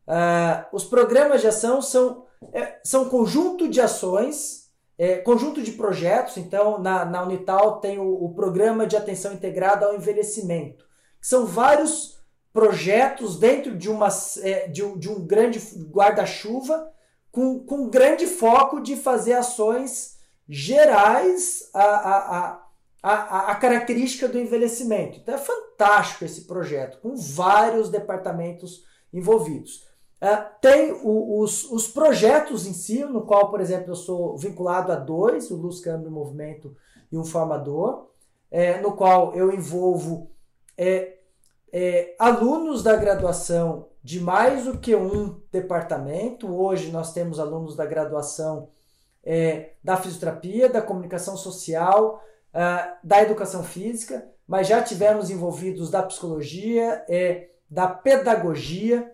S2: Ah, os programas de ação são, é, são conjunto de ações, é, conjunto de projetos. Então, na, na Unital tem o, o Programa de Atenção Integrada ao Envelhecimento são vários projetos dentro de, uma, é, de, um, de um grande guarda-chuva com, com grande foco de fazer ações gerais a, a, a, a, a característica do envelhecimento. Então é fantástico esse projeto, com vários departamentos envolvidos. Uh, tem o, os, os projetos em si, no qual, por exemplo, eu sou vinculado a dois, o Luz Câmbio Movimento e um formador, é, no qual eu envolvo é, é, alunos da graduação de mais do que um departamento. Hoje nós temos alunos da graduação é, da fisioterapia, da comunicação social, uh, da educação física, mas já tivemos envolvidos da psicologia, é, da pedagogia,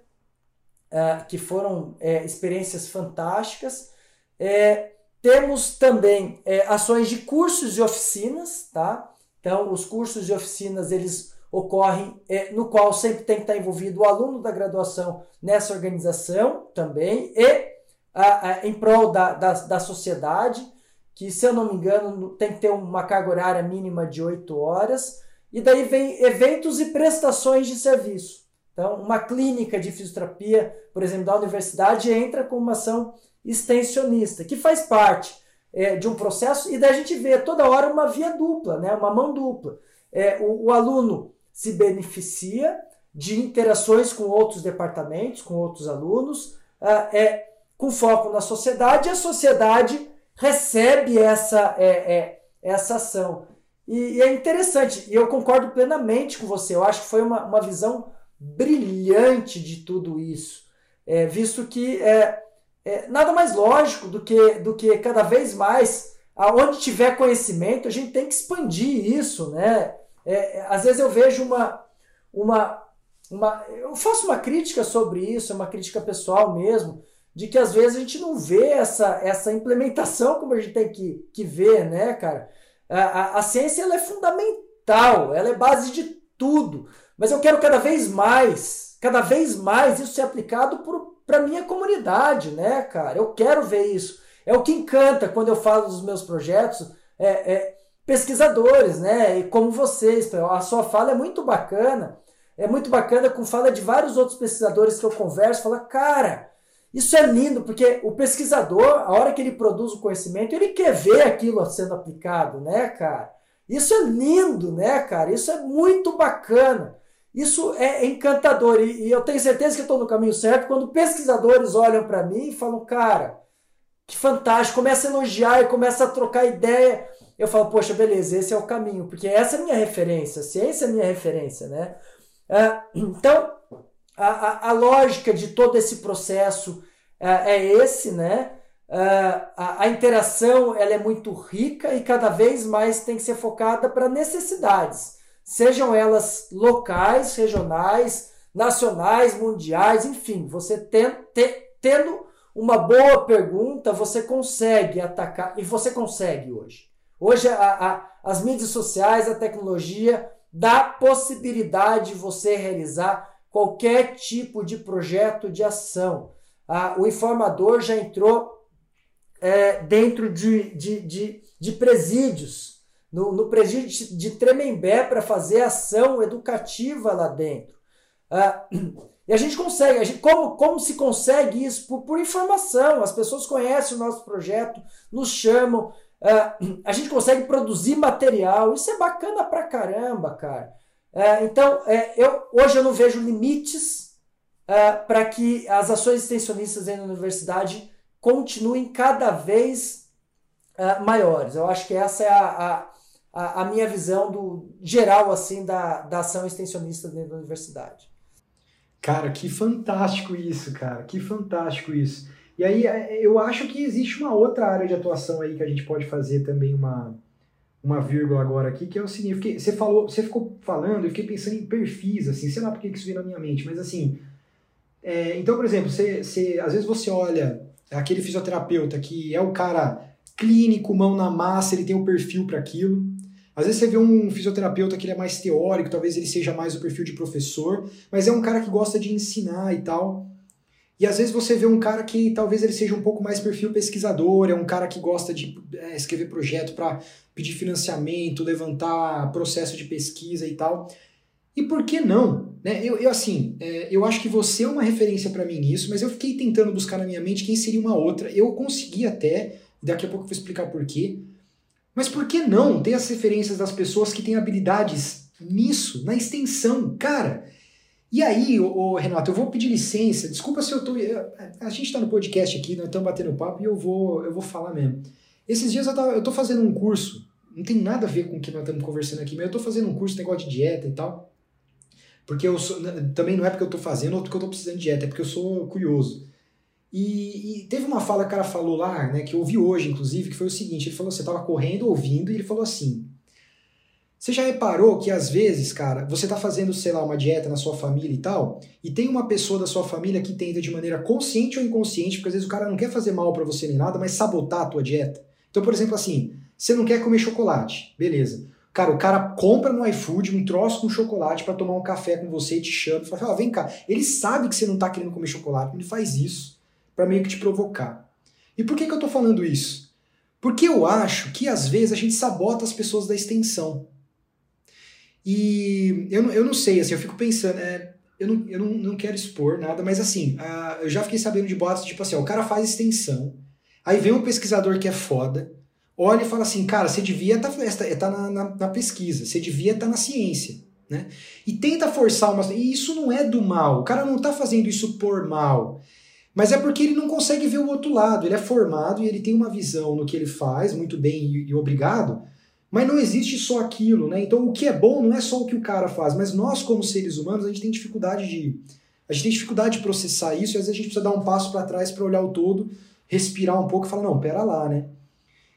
S2: uh, que foram é, experiências fantásticas. É, temos também é, ações de cursos e oficinas, tá? Então, os cursos e oficinas, eles ocorrem, é, no qual sempre tem que estar envolvido o aluno da graduação nessa organização também, e a, a, em prol da, da, da, sociedade, que, se eu não me engano, tem que ter uma carga horária mínima de 8 horas, e daí vem eventos e prestações de serviço. Então, uma clínica de fisioterapia, por exemplo, da universidade, entra com uma ação extensionista, que faz parte é, de um processo, e daí a gente vê toda hora uma via dupla, né, uma mão dupla. É, o, o aluno se beneficia de interações com outros departamentos, com outros alunos, uh, é, com foco na sociedade, e a sociedade recebe essa, é, é, essa ação. E, e, é interessante, e eu concordo plenamente com você, eu acho que foi uma, uma visão brilhante de tudo isso, é, visto que é, é nada mais lógico do que, do que cada vez mais, aonde tiver conhecimento, a gente tem que expandir isso, né? É, é, às vezes eu vejo uma, uma, uma. Eu faço uma crítica sobre isso, é uma crítica pessoal mesmo, de que às vezes a gente não vê essa, essa implementação como a gente tem que, que ver, né, cara? A, a, a ciência ela é fundamental, ela é base de tudo, mas eu quero cada vez mais, cada vez mais isso ser aplicado para a minha comunidade, né, cara? Eu quero ver isso. É o que encanta quando eu falo dos meus projetos. É, é, pesquisadores, né? E como vocês, a sua fala é muito bacana, é muito bacana com fala de vários outros pesquisadores que eu converso, fala, cara, isso é lindo, porque o pesquisador, a hora que ele produz o conhecimento, ele quer ver aquilo sendo aplicado, né, cara? Isso é lindo, né, cara? Isso é muito bacana. Isso é encantador. E, e eu tenho certeza que estou no caminho certo quando pesquisadores olham para mim e falam, cara, que fantástico, começa a elogiar e começa a trocar ideia eu falo, poxa, beleza, esse é o caminho, porque essa é a minha referência, a ciência é a minha referência, né? Uh, então, a, a, a, lógica de todo esse processo uh, é esse, né? Uh, a, a, interação ela é muito rica e cada vez mais tem que ser focada para necessidades, sejam elas locais, regionais, nacionais, mundiais, enfim, você tem, te, tendo uma boa pergunta, você consegue atacar, e você consegue hoje. Hoje a, a, as mídias sociais, a tecnologia dá possibilidade de você realizar qualquer tipo de projeto de ação. Ah, o informador já entrou é, dentro de, de, de, de presídios, no, no presídio de Tremembé para fazer ação educativa lá dentro. Ah, e a gente consegue, a gente, como, como se consegue isso? Por, por informação. As pessoas conhecem o nosso projeto, nos chamam, Uh, a gente consegue produzir material, isso é bacana pra caramba, cara. Uh, então, é, eu, hoje eu não vejo limites uh, para que as ações extensionistas na universidade continuem cada vez uh, maiores. Eu acho que essa é a, a, a, minha visão do geral assim da, da ação extensionista dentro da universidade.
S1: Cara, que fantástico isso, cara. Que fantástico isso. E aí é, eu acho que existe uma outra área de atuação aí que a gente pode fazer também uma, uma vírgula agora aqui, que é o seguinte, você falou, você ficou falando, eu fiquei pensando em perfis, assim, sei lá por que isso veio na minha mente, mas assim, é, então, por exemplo, você, você, às vezes você olha aquele fisioterapeuta que é o cara clínico, mão na massa, ele tem um perfil para aquilo. Às vezes você vê um fisioterapeuta que ele é mais teórico, talvez ele seja mais o perfil de professor, mas é um cara que gosta de ensinar e tal. E às vezes você vê um cara que talvez ele seja um pouco mais perfil pesquisador, é um cara que gosta de é, escrever projeto para pedir financiamento, levantar processo de pesquisa e tal. E por que não? Né? Eu, eu assim, é, eu acho que você é uma referência para mim nisso, mas eu fiquei tentando buscar na minha mente quem seria uma outra. Eu consegui até, daqui a pouco eu vou explicar por quê. Mas por que não ter as referências das pessoas que têm habilidades nisso, na extensão? Cara, e aí, ô, Renato, eu vou pedir licença, desculpa se eu tô. A gente está no podcast aqui, nós estamos batendo papo e eu vou, eu vou falar mesmo. Esses dias eu, tava, eu tô fazendo um curso, não tem nada a ver com o que nós estamos conversando aqui, mas eu tô fazendo um curso, negócio de dieta e tal. Porque eu sou, também não é porque eu tô fazendo ou porque eu tô precisando de dieta, é porque eu sou curioso. E, e, teve uma fala que o cara falou lá, né, que eu ouvi hoje, inclusive, que foi o seguinte: ele falou, você tava correndo, ouvindo, e ele falou assim. Você já reparou que às vezes, cara, você tá fazendo, sei lá, uma dieta na sua família e tal, e tem uma pessoa da sua família que tenta de maneira consciente ou inconsciente, porque às vezes o cara não quer fazer mal para você nem nada, mas sabotar a tua dieta. Então, por exemplo, assim, você não quer comer chocolate, beleza. Cara, o cara compra no iFood um troço com chocolate para tomar um café com você e te chama e fala: oh, vem cá. Ele sabe que você não tá querendo comer chocolate, ele faz isso para meio que te provocar. E por que, que eu tô falando isso? Porque eu acho que às vezes a gente sabota as pessoas da extensão. E eu, eu não sei, assim, eu fico pensando, é, eu, não, eu não, não quero expor nada, mas assim, uh, eu já fiquei sabendo de boatos, tipo assim, ó, o cara faz extensão, aí vem um pesquisador que é foda, olha e fala assim, cara, você devia estar tá, tá na, na, na, pesquisa, você devia estar tá na ciência, né? E tenta forçar uma... E isso não é do mal, o cara não está fazendo isso por mal, mas é porque ele não consegue ver o outro lado, ele é formado e ele tem uma visão no que ele faz, muito bem e, e obrigado, mas não existe só aquilo, né? Então o que é bom não é só o que o cara faz, mas nós como seres humanos, a gente tem dificuldade de a gente tem dificuldade de processar isso e às vezes a gente precisa dar um passo para trás para olhar o todo, respirar um pouco e falar, não, pera lá, né?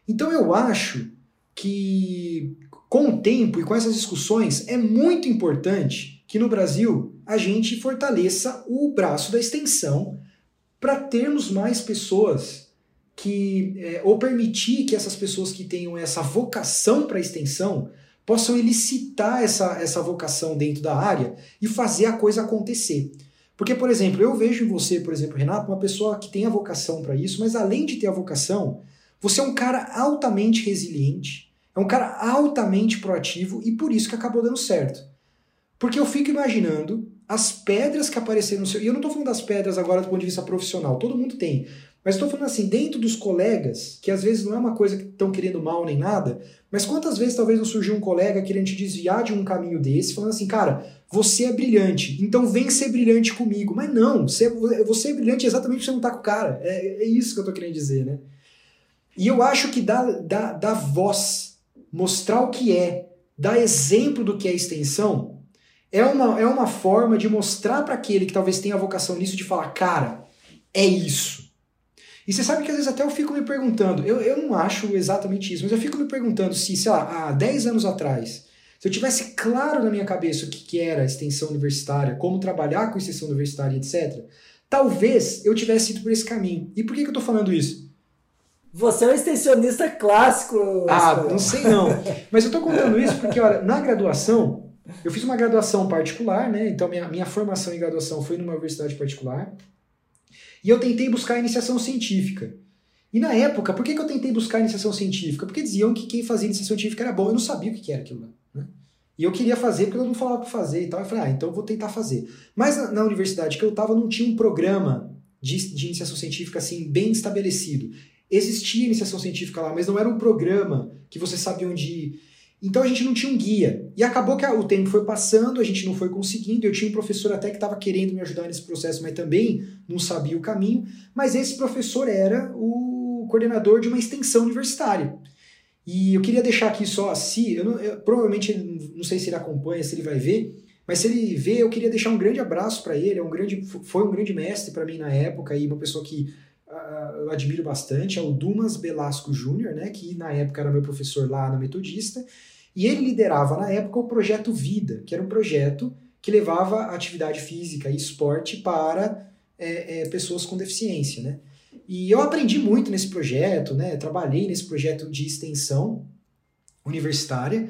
S1: Então eu acho que com o tempo e com essas discussões é muito importante que no Brasil a gente fortaleça o braço da extensão para termos mais pessoas que é, ou permitir que essas pessoas que tenham essa vocação para extensão possam elicitar essa, essa vocação dentro da área e fazer a coisa acontecer. Porque, por exemplo, eu vejo em você, por exemplo, Renato, uma pessoa que tem a vocação para isso, mas além de ter a vocação, você é um cara altamente resiliente, é um cara altamente proativo e por isso que acabou dando certo. Porque eu fico imaginando as pedras que apareceram no seu. E eu não estou falando das pedras agora do ponto de vista profissional, todo mundo tem. Mas estou falando assim, dentro dos colegas, que às vezes não é uma coisa que estão querendo mal nem nada, mas quantas vezes talvez não surgiu um colega querendo te desviar de um caminho desse, falando assim, cara, você é brilhante, então vem ser brilhante comigo. Mas não, você, você é brilhante exatamente porque você não tá com o cara. É, é isso que eu tô querendo dizer, né? E eu acho que dá, dá, dá voz, mostrar o que é, dar exemplo do que é extensão, é uma, é uma forma de mostrar para aquele que talvez tenha a vocação nisso, de falar, cara, é isso e você sabe que às vezes até eu fico me perguntando, eu, eu não acho exatamente isso, mas eu fico me perguntando se, sei lá, há 10 anos atrás, se eu tivesse claro na minha cabeça o que, que era extensão universitária, como trabalhar com extensão universitária, etc., talvez eu tivesse ido por esse caminho. E por que, que eu estou falando isso?
S2: Você é um extensionista clássico.
S1: Ah, não sei não. Mas eu estou contando isso porque, olha, na graduação, eu fiz uma graduação particular, né? Então minha, minha formação em graduação foi numa universidade particular. E eu tentei buscar iniciação científica. E na época, por que, que eu tentei buscar iniciação científica? Porque diziam que quem fazia iniciação científica era bom. Eu não sabia o que era aquilo lá. Né? E eu queria fazer porque eu não falava para fazer e tal. Eu falei, ah, então eu vou tentar fazer. Mas na, na universidade que eu estava não tinha um programa de, de iniciação científica assim bem estabelecido. Existia iniciação científica lá, mas não era um programa que você sabia onde ir. Então a gente não tinha um guia. E acabou que o tempo foi passando, a gente não foi conseguindo. Eu tinha um professor até que estava querendo me ajudar nesse processo, mas também não sabia o caminho. Mas esse professor era o coordenador de uma extensão universitária. E eu queria deixar aqui só assim, eu, não, eu provavelmente não sei se ele acompanha, se ele vai ver, mas se ele vê, eu queria deixar um grande abraço para ele. É um grande, foi um grande mestre para mim na época e uma pessoa que uh, eu admiro bastante. É o Dumas Belasco Júnior, né, que na época era meu professor lá na Metodista. E ele liderava na época o projeto Vida, que era um projeto que levava atividade física e esporte para é, é, pessoas com deficiência, né? E eu aprendi muito nesse projeto, né? Trabalhei nesse projeto de extensão universitária,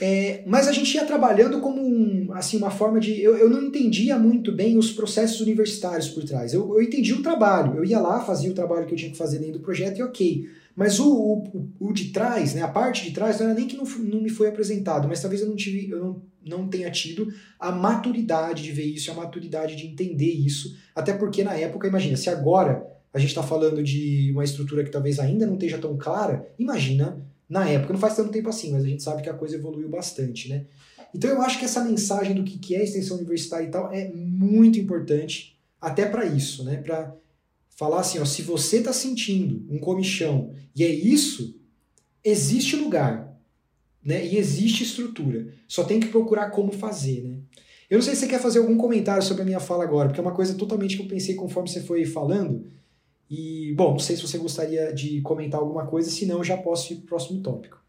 S1: é, mas a gente ia trabalhando como um, assim, uma forma de. Eu, eu não entendia muito bem os processos universitários por trás. Eu, eu entendi o trabalho, eu ia lá, fazia o trabalho que eu tinha que fazer dentro do projeto e ok. Mas o, o, o, de trás, né, a parte de trás, não era nem que não, não me foi apresentado, mas talvez eu não tive, eu não, não tenha tido a maturidade de ver isso, a maturidade de entender isso. Até porque na época, imagina, se agora a gente está falando de uma estrutura que talvez ainda não esteja tão clara, imagina na época. Não faz tanto tempo assim, mas a gente sabe que a coisa evoluiu bastante, né? Então eu acho que essa mensagem do que é extensão universitária e tal é muito importante até para isso, né? Para falar assim, ó, se você está sentindo um comichão e é isso, existe lugar, né? E existe estrutura. Só tem que procurar como fazer, né? Eu não sei se você quer fazer algum comentário sobre a minha fala agora, porque é uma coisa totalmente que eu pensei conforme você foi falando. E, bom, não sei se você gostaria de comentar alguma coisa, senão eu já posso ir para o próximo tópico.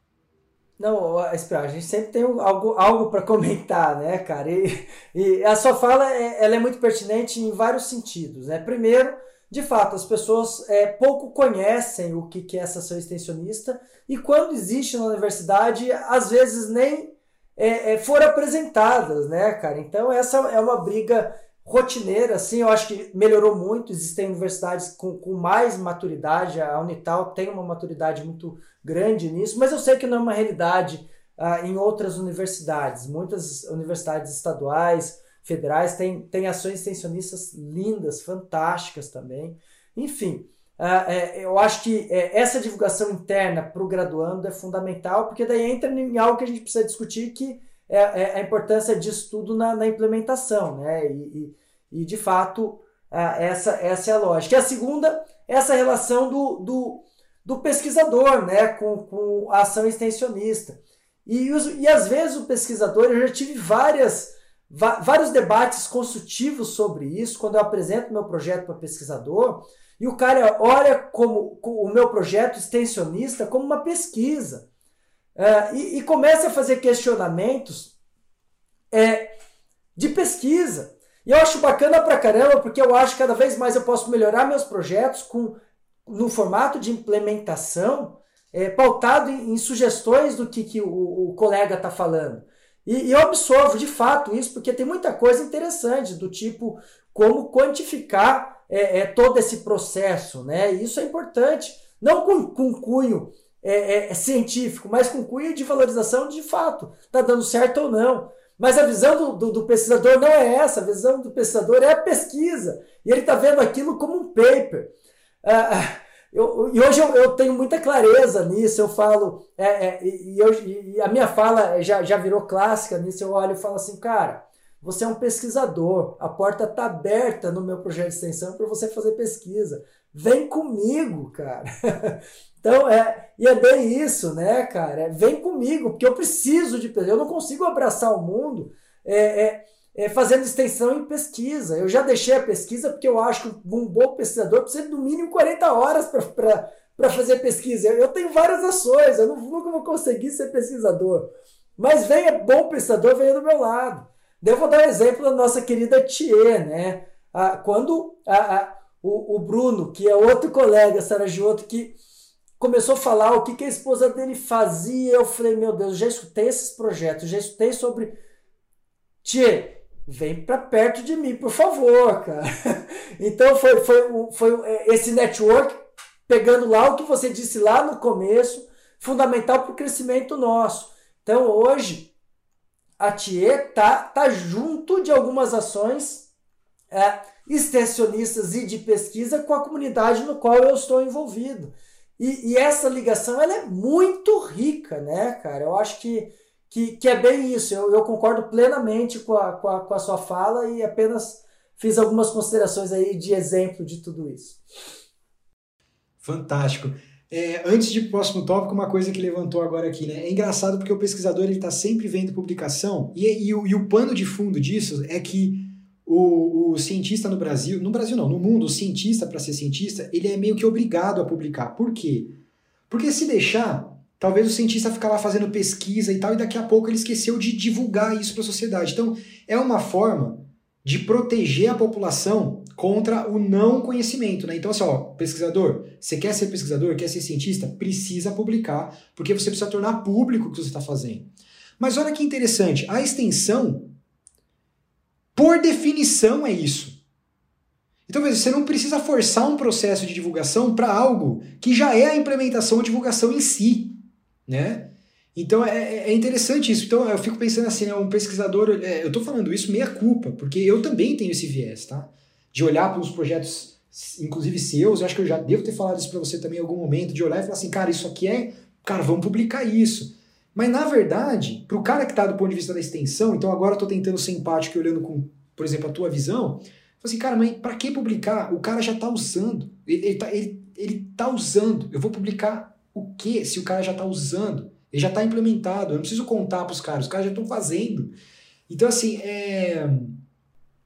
S2: Não, a gente sempre tem algo, algo para comentar, né, cara? E, e, a sua fala é, ela é muito pertinente em vários sentidos, né? Primeiro, de fato, as pessoas é, pouco conhecem o que, que é essa ação extensionista e quando existe na universidade, às vezes nem é, é, foram apresentadas, né, cara? Então, essa é uma briga rotineira, assim, eu acho que melhorou muito. Existem universidades com, com mais maturidade, a Unital tem uma maturidade muito grande nisso, mas eu sei que não é uma realidade ah, em outras universidades. Muitas universidades estaduais, federais, têm, têm ações extensionistas lindas, fantásticas também. Enfim, ah, é, eu acho que é, essa divulgação interna para o graduando é fundamental, porque daí entra em algo que a gente precisa discutir, que é, é a importância disso tudo na, na implementação, né? E, e, e, de fato, ah, essa, essa é a lógica. E a segunda, essa relação do, do, do pesquisador né? com, com a ação extensionista. E, e às vezes o pesquisador, eu já tive várias vários debates construtivos sobre isso quando eu apresento meu projeto para pesquisador e o cara olha como, o meu projeto extensionista como uma pesquisa é, e, e, começa a fazer questionamentos é, de pesquisa. E eu acho bacana pra caramba, porque eu acho que cada vez mais eu posso melhorar meus projetos com, no formato de implementação, é, pautado em, em, sugestões do que, que o, o colega está falando. E, eu absorvo de fato isso, porque tem muita coisa interessante, do tipo como quantificar é, é, todo esse processo, né? E isso é importante, não com, com cunho é, é, é, científico, mas com cunho de valorização de fato, está dando certo ou não. Mas a visão do, do, do, pesquisador não é essa, a visão do pesquisador é a pesquisa, e ele está vendo aquilo como um paper. Ah, ah eu, e hoje eu, eu, tenho muita clareza nisso, eu falo, é, é, e, eu, e, a minha fala já, já virou clássica nisso, eu olho e falo assim, cara, você é um pesquisador, a porta está aberta no meu projeto de extensão para você fazer pesquisa. Vem comigo, cara. então, é, e é bem isso, né, cara? Vem comigo, porque eu preciso de pesquisa, eu não consigo abraçar o mundo. É, é, é, fazendo extensão em pesquisa. Eu já deixei a pesquisa porque eu acho que um bom pesquisador precisa de no mínimo 40 horas para fazer pesquisa. Eu tenho várias ações, eu não, nunca vou conseguir ser pesquisador. Mas venha bom pesquisador, venha do meu lado. Eu vou dar um exemplo da nossa querida Thier, né? Ah, quando a, a, o, o, Bruno, que é outro colega Saragioto, que começou a falar o que, que a esposa dele fazia, eu falei, meu Deus, já escutei esses projetos, já escutei sobre... Thier, vem para perto de mim, por favor, cara. Então foi, foi, foi é, esse network pegando lá o que você disse lá no começo, fundamental para o crescimento nosso. Então hoje a TIE tá, tá junto de algumas ações é, extensionistas e de pesquisa com a comunidade no qual eu estou envolvido. E, e essa ligação ela é muito rica, né, cara? Eu acho que que, que é bem isso. Eu, eu concordo plenamente com a, com, a, com a sua fala e apenas fiz algumas considerações aí de exemplo de tudo isso.
S1: Fantástico. É, antes de próximo tópico, uma coisa que levantou agora aqui, né? É engraçado porque o pesquisador ele está sempre vendo publicação e, e, o, e o pano de fundo disso é que o, o, cientista no Brasil, no Brasil não, no mundo, o cientista para ser cientista, ele é meio que obrigado a publicar. Por quê? Porque se deixar, Talvez o cientista ficar lá fazendo pesquisa e tal, e daqui a pouco ele esqueceu de divulgar isso para a sociedade. Então, é uma forma de proteger a população contra o não conhecimento. Né? Então, assim, ó, pesquisador, você quer ser pesquisador, quer ser cientista? Precisa publicar, porque você precisa tornar público o que você está fazendo. Mas olha que interessante, a extensão, por definição, é isso. Então, você não precisa forçar um processo de divulgação para algo que já é a implementação ou divulgação em si né? Então é, é, interessante isso. Então eu fico pensando assim, né, um pesquisador, é, eu estou falando isso meia culpa, porque eu também tenho esse viés, tá? De olhar para os projetos, inclusive seus, eu acho que eu já devo ter falado isso para você também em algum momento, de olhar e falar assim, cara, isso aqui é, cara, vamos publicar isso. Mas na verdade, para o cara que está do ponto de vista da extensão, então agora eu estou tentando ser empático e olhando com, por exemplo, a tua visão, assim, cara, mas para que publicar? O cara já está usando. Ele, ele, tá, ele, ele tá usando. Eu vou publicar o que se o cara já está usando? Ele já está implementado, eu não preciso contar para os caras, os caras já estão fazendo. Então, assim, é.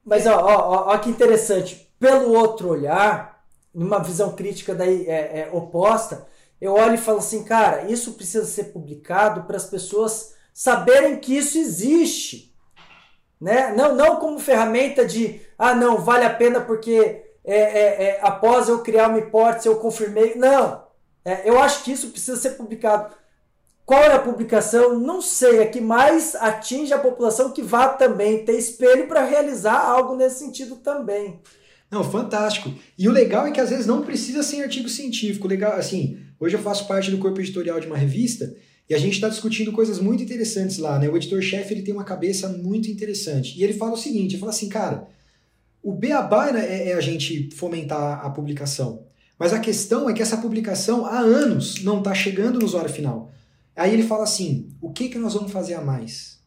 S2: Mas, ó, ó, ó, que interessante. Pelo outro olhar, numa visão crítica daí é, é, oposta, eu olho e falo assim, cara, isso precisa ser publicado para as pessoas saberem que isso existe. Né? Não, não como ferramenta de, ah, não, vale a pena porque é, é, é após eu criar uma hipótese eu confirmei. Não. É, eu acho que isso precisa ser publicado qual é a publicação? Não sei. É que mais atinge a população que vá também ter espelho para realizar algo nesse sentido também.
S1: Não, fantástico. E o legal é que às vezes não precisa ser artigo científico. Legal, assim, hoje eu faço parte do corpo editorial de uma revista e a gente está discutindo coisas muito interessantes lá, né? O editor-chefe ele tem uma cabeça muito interessante. E ele fala o seguinte: ele fala assim, cara, o beabá é, é a gente fomentar a publicação. Mas a questão é que essa publicação há anos não está chegando no usuário final. Aí ele fala assim: o que, que nós vamos fazer a mais?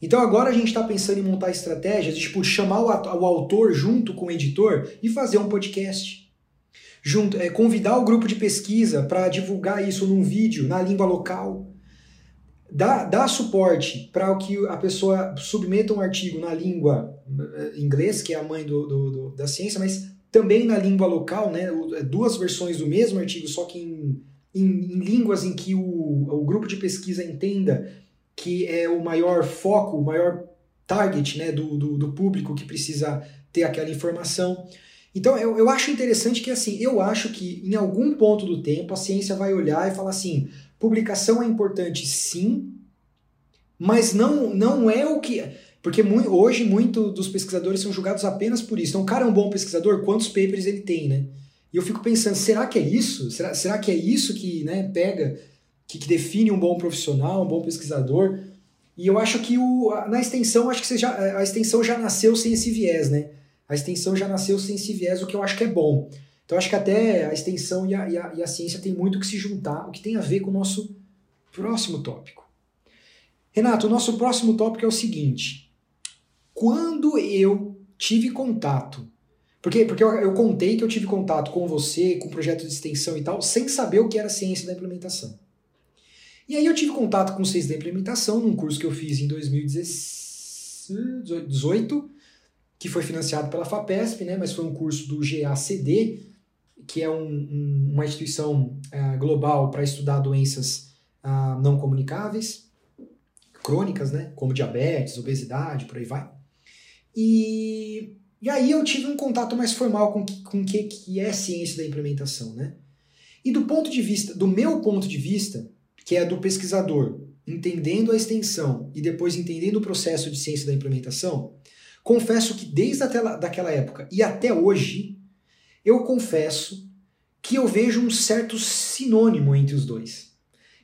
S1: Então agora a gente está pensando em montar estratégias tipo, chamar o, o, autor junto com o editor e fazer um podcast. Junto, é, convidar o grupo de pesquisa para divulgar isso num vídeo, na língua local. Dar, dar suporte para que a pessoa submeta um artigo na língua eh, inglês, que é a mãe do, do, do, da ciência, mas também na língua local, né? Duas versões do mesmo artigo, só que em em, em línguas em que o, o grupo de pesquisa entenda que é o maior foco, o maior target né, do, do, do, público que precisa ter aquela informação. Então eu, eu acho interessante que assim, eu acho que em algum ponto do tempo a ciência vai olhar e falar assim, publicação é importante sim, mas não, não é o que. Porque muito, hoje muito dos pesquisadores são julgados apenas por isso. Então, o cara é um bom pesquisador, quantos papers ele tem, né? E eu fico pensando, será que é isso? Será, será que é isso que né, pega, que, que define um bom profissional, um bom pesquisador? E eu acho que o, na extensão, acho que já, a extensão já nasceu sem esse viés, né? A extensão já nasceu sem esse viés, o que eu acho que é bom. Então acho que até a extensão e a, e a, e a ciência tem muito que se juntar, o que tem a ver com o nosso próximo tópico. Renato, o nosso próximo tópico é o seguinte: quando eu tive contato porque, porque eu, contei que eu tive contato com você, com o projeto de extensão e tal, sem saber o que era ciência da implementação. E aí eu tive contato com ciência da implementação num curso que eu fiz em 2018, que foi financiado pela FAPESP, né, mas foi um curso do GACD, que é um, um, uma instituição uh, global para estudar doenças uh, não comunicáveis, crônicas, né, como diabetes, obesidade, por aí vai. E e aí eu tive um contato mais formal com o com que, que é ciência da implementação, né? E do ponto de vista, do meu ponto de vista, que é do pesquisador, entendendo a extensão e depois entendendo o processo de ciência da implementação, confesso que desde aquela, daquela época e até hoje, eu confesso que eu vejo um certo sinônimo entre os dois.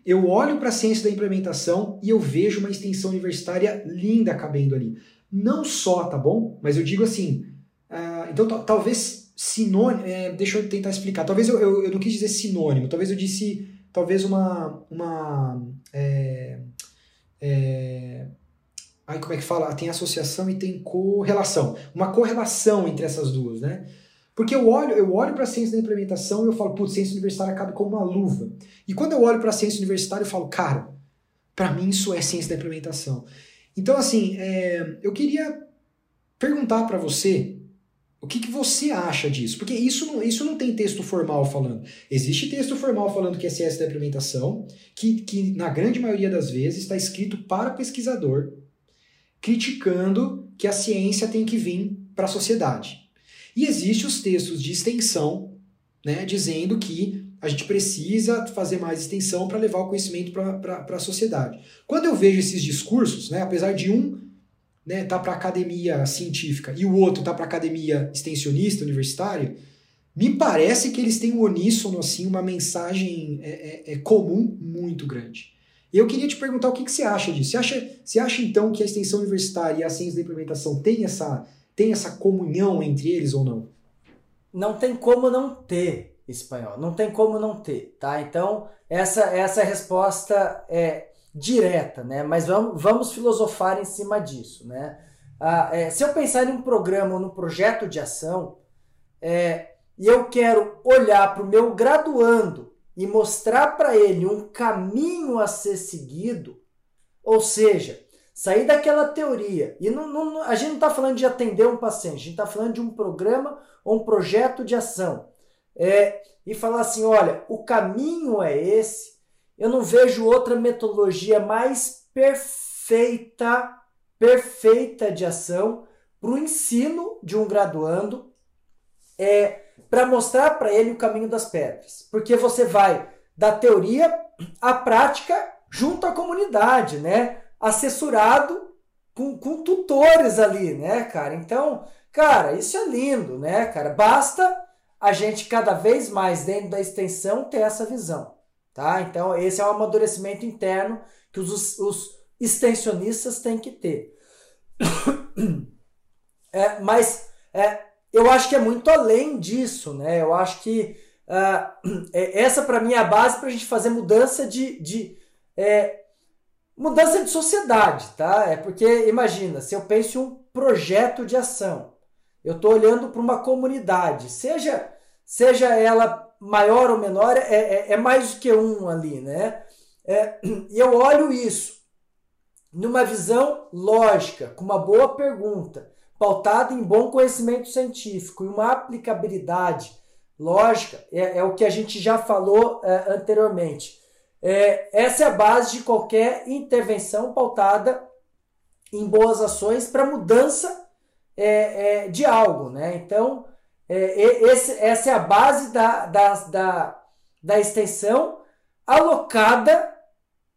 S1: Eu olho para a ciência da implementação e eu vejo uma extensão universitária linda cabendo ali. Não só, tá bom? Mas eu digo assim, uh, então talvez sinônimo, é, deixa eu tentar explicar. Talvez eu, eu, eu, não quis dizer sinônimo, talvez eu disse, talvez uma, uma é, é, como é que fala? Tem associação e tem correlação. Uma correlação entre essas duas, né? Porque eu olho, eu olho para a ciência da implementação e eu falo, putz, ciência universitária cabe como uma luva. E quando eu olho para a ciência universitária, eu falo, cara, para mim isso é ciência da implementação. Então, assim, é, eu queria perguntar para você o que, que você acha disso. Porque isso não, isso não tem texto formal falando. Existe texto formal falando que é ciência da implementação, que, que na grande maioria das vezes está escrito para pesquisador, criticando que a ciência tem que vir para a sociedade. E existem os textos de extensão, né, dizendo que a gente precisa fazer mais extensão para levar o conhecimento para a sociedade. Quando eu vejo esses discursos, né, apesar de um né, tá para academia científica e o outro tá para academia extensionista universitária, me parece que eles têm um uníssono, assim, uma mensagem é, é, é comum muito grande. Eu queria te perguntar o que, que você acha disso. Você acha, você acha então que a extensão universitária e a ciência da implementação tem essa, tem essa comunhão entre eles ou não?
S2: Não tem como não ter espanhol. Não tem como não ter, tá? Então, essa, essa resposta é direta, né? Mas vamos, vamos filosofar em cima disso, né? Ah, é, se eu pensar em um programa ou num projeto de ação é, e eu quero olhar para o meu graduando e mostrar para ele um caminho a ser seguido, ou seja, sair daquela teoria. E não, não, a gente não está falando de atender um paciente, a gente está falando de um programa ou um projeto de ação. É, e falar assim: olha, o caminho é esse, eu não vejo outra metodologia mais perfeita, perfeita de ação para o ensino de um graduando. É, para mostrar para ele o caminho das pedras. Porque você vai da teoria à prática junto à comunidade, né? Assessorado com, com tutores ali, né, cara? Então, cara, isso é lindo, né, cara? Basta a gente cada vez mais dentro da extensão ter essa visão, tá? Então, esse é o amadurecimento interno que os, os extensionistas têm que ter. É, mas é, eu acho que é muito além disso, né? Eu acho que uh, essa para mim é a base para a gente fazer mudança de, de é, mudança de sociedade, tá? É porque imagina, se eu penso em um projeto de ação, eu estou olhando para uma comunidade, seja seja ela maior ou menor, é, é, é mais do que um ali, né? É, e eu olho isso numa visão lógica, com uma boa pergunta pautada em bom conhecimento científico e uma aplicabilidade lógica, é, é o que a gente já falou é, anteriormente. É, essa é a base de qualquer intervenção pautada em boas ações para mudança é, é, de algo. Né? Então, é, esse, essa é a base da, da, da, da extensão alocada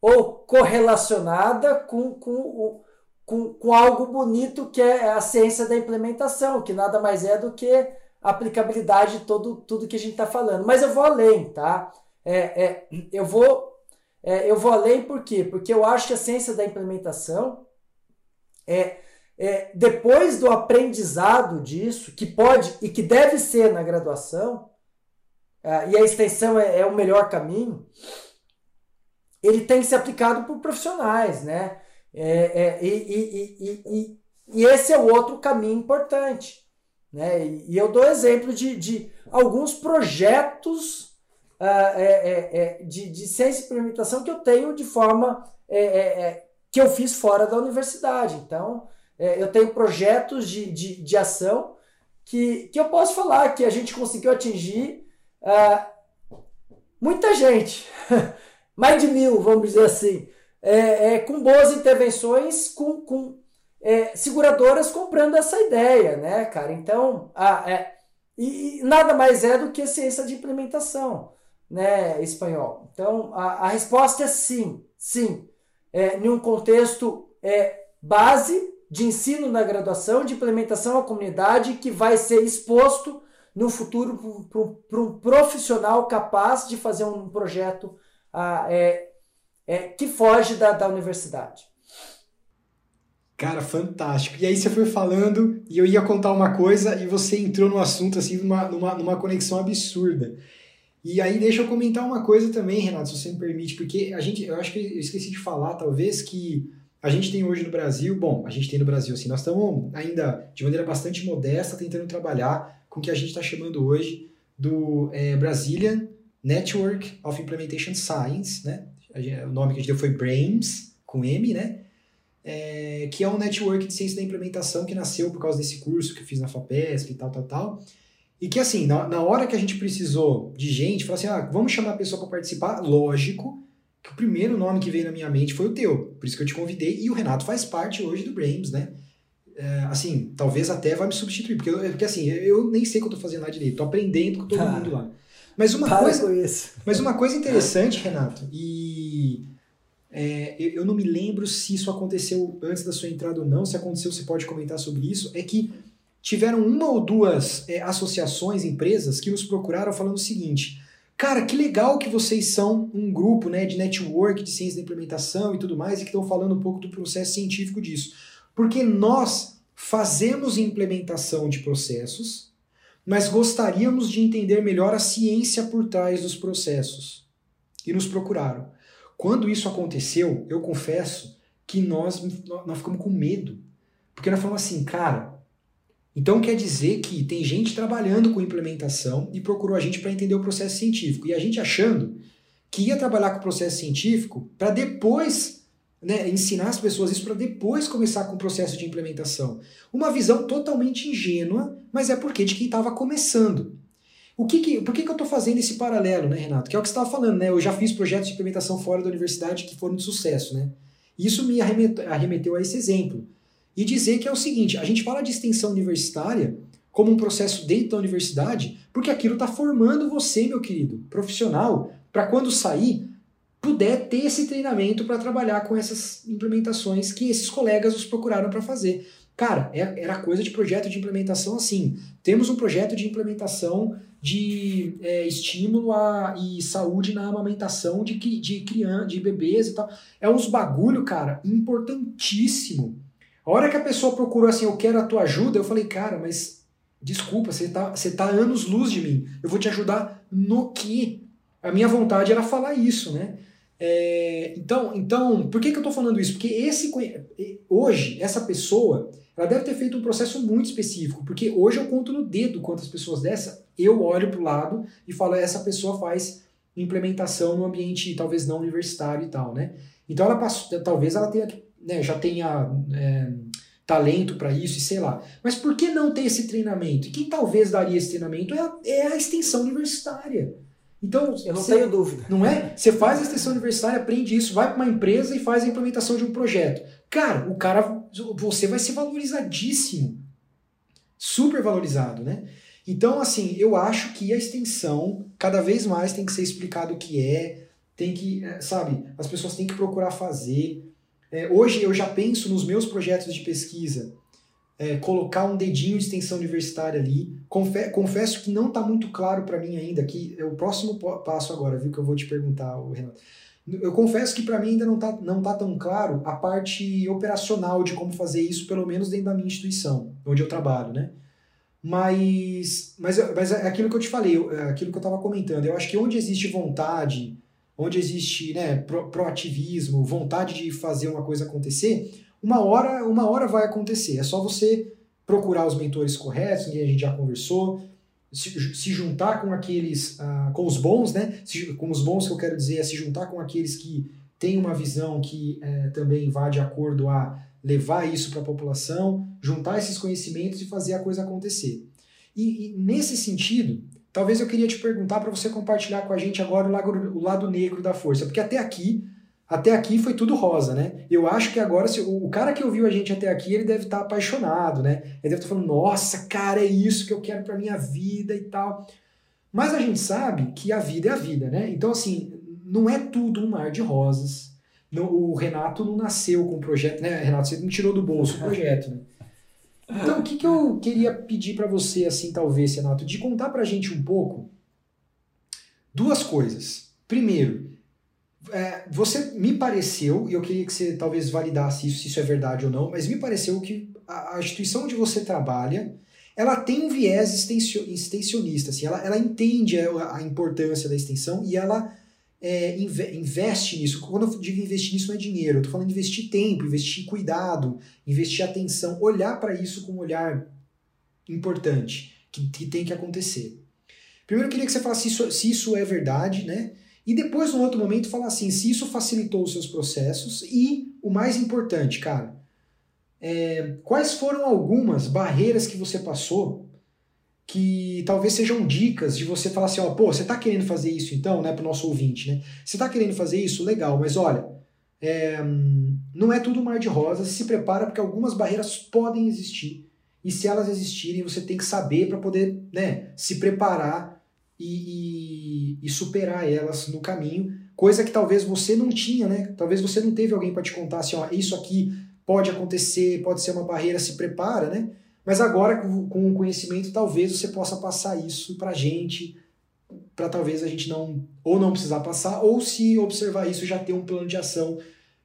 S2: ou correlacionada com, com o com, com algo bonito que é a ciência da implementação, que nada mais é do que aplicabilidade de todo, tudo que a gente está falando. Mas eu vou além, tá? É, é, eu, vou, é, eu vou além por quê? Porque eu acho que a ciência da implementação é, é depois do aprendizado disso, que pode e que deve ser na graduação, é, e a extensão é, é o melhor caminho, ele tem que ser aplicado por profissionais, né? É, é, e, e, e, e, esse é o outro caminho importante. Né? E, eu dou exemplo de, de alguns projetos uh, é, de, de ciência e experimentação que eu tenho de forma que eu fiz fora da universidade. Então, eu tenho projetos de, de, de ação que, que eu posso falar que a gente conseguiu atingir uh, muita gente, mais de mil, vamos dizer assim é, é, com boas intervenções, com, com é, seguradoras comprando essa ideia, né, cara? Então, a, é, e, nada mais é do que ciência de implementação, né, espanhol. Então, a, a resposta é sim, sim. É, em um contexto é, base de ensino na graduação, de implementação à comunidade, que vai ser exposto no futuro para um profissional capaz de fazer um projeto ah, é, é, que foge da, da universidade.
S1: Cara, fantástico. E aí você foi falando e eu ia contar uma coisa e você entrou no assunto assim numa, numa, numa conexão absurda. E aí deixa eu comentar uma coisa também, Renato, se você me permite, porque a gente, eu acho que eu esqueci de falar, talvez, que a gente tem hoje no Brasil, bom, a gente tem no Brasil assim, nós estamos ainda de maneira bastante modesta tentando trabalhar com o que a gente está chamando hoje do é, Brazilian Network of Implementation Science, né? o nome que a gente deu foi BRAIMS, com M, né? É, que é um network de ciência da implementação que nasceu por causa desse curso que eu fiz na FAPESP e tal, tal, tal. E que, assim, na, na hora que a gente precisou de gente, falou assim: ah, vamos chamar a pessoa para participar, lógico que o primeiro nome que veio na minha mente foi o teu, por isso que eu te convidei, e o Renato faz parte hoje do BRAIMS, né? É, assim, talvez até vai me substituir, porque, eu, porque assim, eu nem sei o que eu tô fazendo lá direito, tô aprendendo com todo ah, mundo lá. Mas uma coisa, mas uma coisa interessante, Renato, e é, eu não me lembro se isso aconteceu antes da sua entrada ou não. Se aconteceu, você pode comentar sobre isso. É que tiveram uma ou duas é, associações, empresas, que nos procuraram falando o seguinte: Cara, que legal que vocês são um grupo né, de network, de ciência da implementação e tudo mais, e que estão falando um pouco do processo científico disso. Porque nós fazemos implementação de processos, mas gostaríamos de entender melhor a ciência por trás dos processos. E nos procuraram. Quando isso aconteceu, eu confesso que nós, nós ficamos com medo. Porque nós falamos assim, cara, então quer dizer que tem gente trabalhando com implementação e procurou a gente para entender o processo científico. E a gente achando que ia trabalhar com o processo científico para depois né, ensinar as pessoas isso para depois começar com o processo de implementação. Uma visão totalmente ingênua, mas é porque de quem estava começando. O que que, por que, que eu estou fazendo esse paralelo, né, Renato? Que é o que você estava falando, né? Eu já fiz projetos de implementação fora da universidade que foram de sucesso, né? Isso me arremeteu a esse exemplo e dizer que é o seguinte: a gente fala de extensão universitária como um processo dentro da universidade, porque aquilo está formando você, meu querido, profissional, para quando sair, puder ter esse treinamento para trabalhar com essas implementações que esses colegas os procuraram para fazer. Cara, é, era coisa de projeto de implementação assim. Temos um projeto de implementação de é, estímulo a, e saúde na amamentação de, de criança, de bebês e tal. É uns bagulho, cara, importantíssimo a hora que a pessoa procurou assim, eu quero a tua ajuda, eu falei, cara, mas desculpa, você tá, você tá anos luz de mim. Eu vou te ajudar no que? A minha vontade era falar isso, né? É, então, então, por que, que eu tô falando isso? Porque esse hoje, essa pessoa, ela deve ter feito um processo muito específico, porque hoje eu conto no dedo quantas pessoas dessa, eu olho pro lado e falo, essa pessoa faz implementação no ambiente talvez não universitário e tal, né? Então ela passou, talvez ela tenha né, já tenha é, talento para isso e sei lá. Mas por que não ter esse treinamento? E quem talvez daria esse treinamento é a, é a extensão universitária. Então,
S2: eu não tenho dúvida.
S1: Não é? Você faz a extensão universitária, aprende isso, vai para uma empresa e faz a implementação de um projeto. Cara, o cara, você vai ser valorizadíssimo. Super valorizado, né? Então, assim, eu acho que a extensão cada vez mais tem que ser explicado o que é, tem que, é, sabe, as pessoas têm que procurar fazer. É, hoje eu já penso nos meus projetos de pesquisa, é, colocar um dedinho de extensão universitária ali. Confe confesso que não está muito claro para mim ainda, que é o próximo passo agora, viu, que eu vou te perguntar, Renato. Eu confesso que para mim ainda não está não tá tão claro a parte operacional de como fazer isso, pelo menos dentro da minha instituição, onde eu trabalho, né? Mas, mas, mas é aquilo que eu te falei, é aquilo que eu estava comentando, eu acho que onde existe vontade, onde existe né, pro, proativismo, vontade de fazer uma coisa acontecer, uma hora, uma hora vai acontecer. É só você procurar os mentores corretos, que a gente já conversou, se, se juntar com aqueles, uh, com os bons, né? Se, com os bons que eu quero dizer é se juntar com aqueles que têm uma visão que é, também vá de acordo a levar isso para a população, juntar esses conhecimentos e fazer a coisa acontecer. E, e nesse sentido, Talvez eu queria te perguntar para você compartilhar com a gente agora o lado, o lado negro da força, porque até aqui, até aqui foi tudo rosa, né? Eu acho que agora se, o, cara que ouviu a gente até aqui, ele deve estar tá apaixonado, né? Ele deve estar tá falando: "Nossa, cara, é isso que eu quero para minha vida e tal". Mas a gente sabe que a vida é a vida, né? Então assim, não é tudo um mar de rosas. Não, o Renato não nasceu com o projeto, né? Renato, você não tirou do bolso o projeto, né? Então, o que, que eu queria pedir para você, assim, talvez, Renato, de contar para a gente um pouco duas coisas. Primeiro, é, você me pareceu, e eu queria que você talvez validasse isso, se isso é verdade ou não, mas me pareceu que a, a instituição onde você trabalha, ela tem um viés extensionista, assim, ela, ela entende a, a importância da extensão e ela é, investe nisso. Quando eu digo investir nisso, não é dinheiro, eu estou falando investir tempo, investir cuidado, investir atenção, olhar para isso com um olhar importante, que, que, tem que acontecer. Primeiro eu queria que você falasse se isso, se isso é verdade, né? E depois, num outro momento, falar assim, se isso facilitou os seus processos e, o mais importante, cara, é, quais foram algumas barreiras que você passou que talvez sejam dicas de você falar assim, ó, pô, você está querendo fazer isso então, né, para o nosso ouvinte, né? Você está querendo fazer isso? Legal, mas olha, é, não é tudo mar de rosas, se prepara porque algumas barreiras podem existir. E se elas existirem, você tem que saber para poder né, se preparar e, e, e, superar elas no caminho, coisa que talvez você não tinha, né? Talvez você não teve alguém para te contar assim, ó, isso aqui pode acontecer, pode ser uma barreira, se prepara, né? Mas agora, com o conhecimento, talvez você possa passar isso para a gente, para talvez a gente não ou não precisar passar, ou se observar isso já ter um plano de ação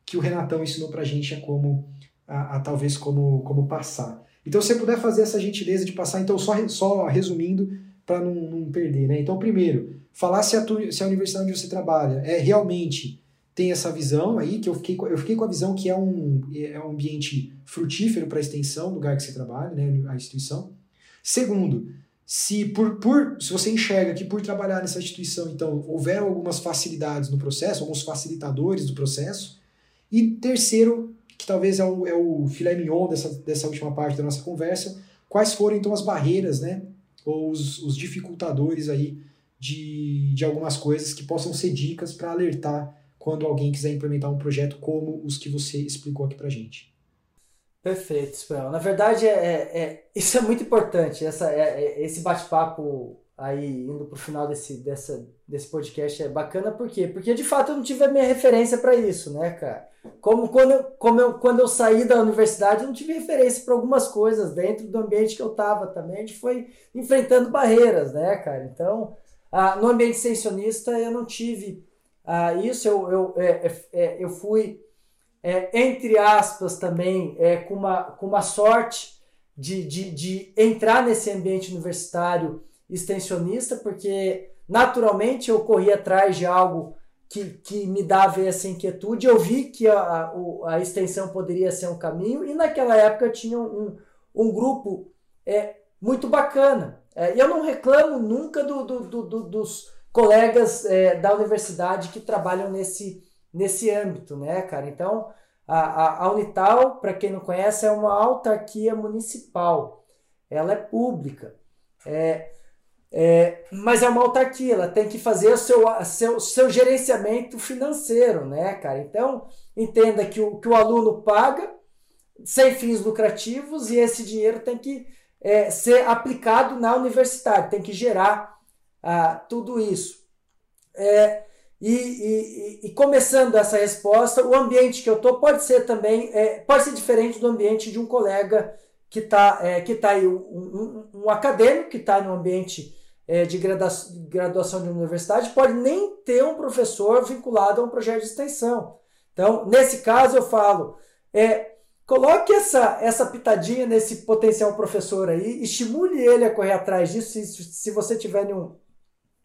S1: que o Renatão ensinou para a gente a como a, a, talvez como, como passar. Então, se você puder fazer essa gentileza de passar, então só, só resumindo para não, não perder, né? Então, primeiro, falar se a, tu, se a universidade onde você trabalha é realmente tem essa visão aí, que eu fiquei, eu fiquei com a visão que é um, é um ambiente frutífero para a extensão do lugar que você trabalha, né, a instituição. Segundo, se por, por se você enxerga que por trabalhar nessa instituição, então, houveram algumas facilidades no processo, alguns facilitadores do processo. E terceiro, que talvez é o, é o filé mignon dessa, dessa última parte da nossa conversa, quais foram então as barreiras, né, ou os, os dificultadores aí de, de algumas coisas que possam ser dicas para alertar quando alguém quiser implementar um projeto como os que você explicou aqui para gente.
S2: Perfeito, Espanhol. Na verdade, é, é, é, isso é muito importante, essa, é, é esse bate-papo aí indo para o final desse, dessa, desse podcast é bacana, por quê? Porque de fato eu não tive a minha referência para isso, né, cara? Como quando eu, como eu, quando eu saí da universidade, eu não tive referência para algumas coisas dentro do ambiente que eu estava também. A gente foi enfrentando barreiras, né, cara? Então, ah, no ambiente extensionista eu não tive ah, isso, eu, eu, é, é, é eu fui é, entre aspas, também é, com, uma, com uma sorte de, de, de entrar nesse ambiente universitário extensionista, porque naturalmente eu corri atrás de algo que, que me dava essa inquietude. Eu vi que a, a, a extensão poderia ser um caminho, e naquela época tinha um, um grupo é, muito bacana. É, eu não reclamo nunca do, do, do, do dos colegas é, da universidade que trabalham nesse, nesse âmbito, né, cara? Então, a, a, Unital, para quem não conhece, é uma autarquia municipal. Ela é pública. É, é, mas é uma autarquia, ela tem que fazer o seu, seu, seu gerenciamento financeiro, né, cara? Então, entenda que o, que o aluno paga sem fins lucrativos e esse dinheiro tem que é, ser aplicado na universidade, tem que gerar tudo isso. É, e, e, e, começando essa resposta, o ambiente que eu estou pode ser também, é, pode ser diferente do ambiente de um colega que está é, que tá aí, um, um, um acadêmico que está no ambiente é, de graduação, de universidade, pode nem ter um professor vinculado a um projeto de extensão. Então, nesse caso, eu falo, é, coloque essa, essa pitadinha nesse potencial professor aí, estimule ele a correr atrás disso, se, se você tiver em um,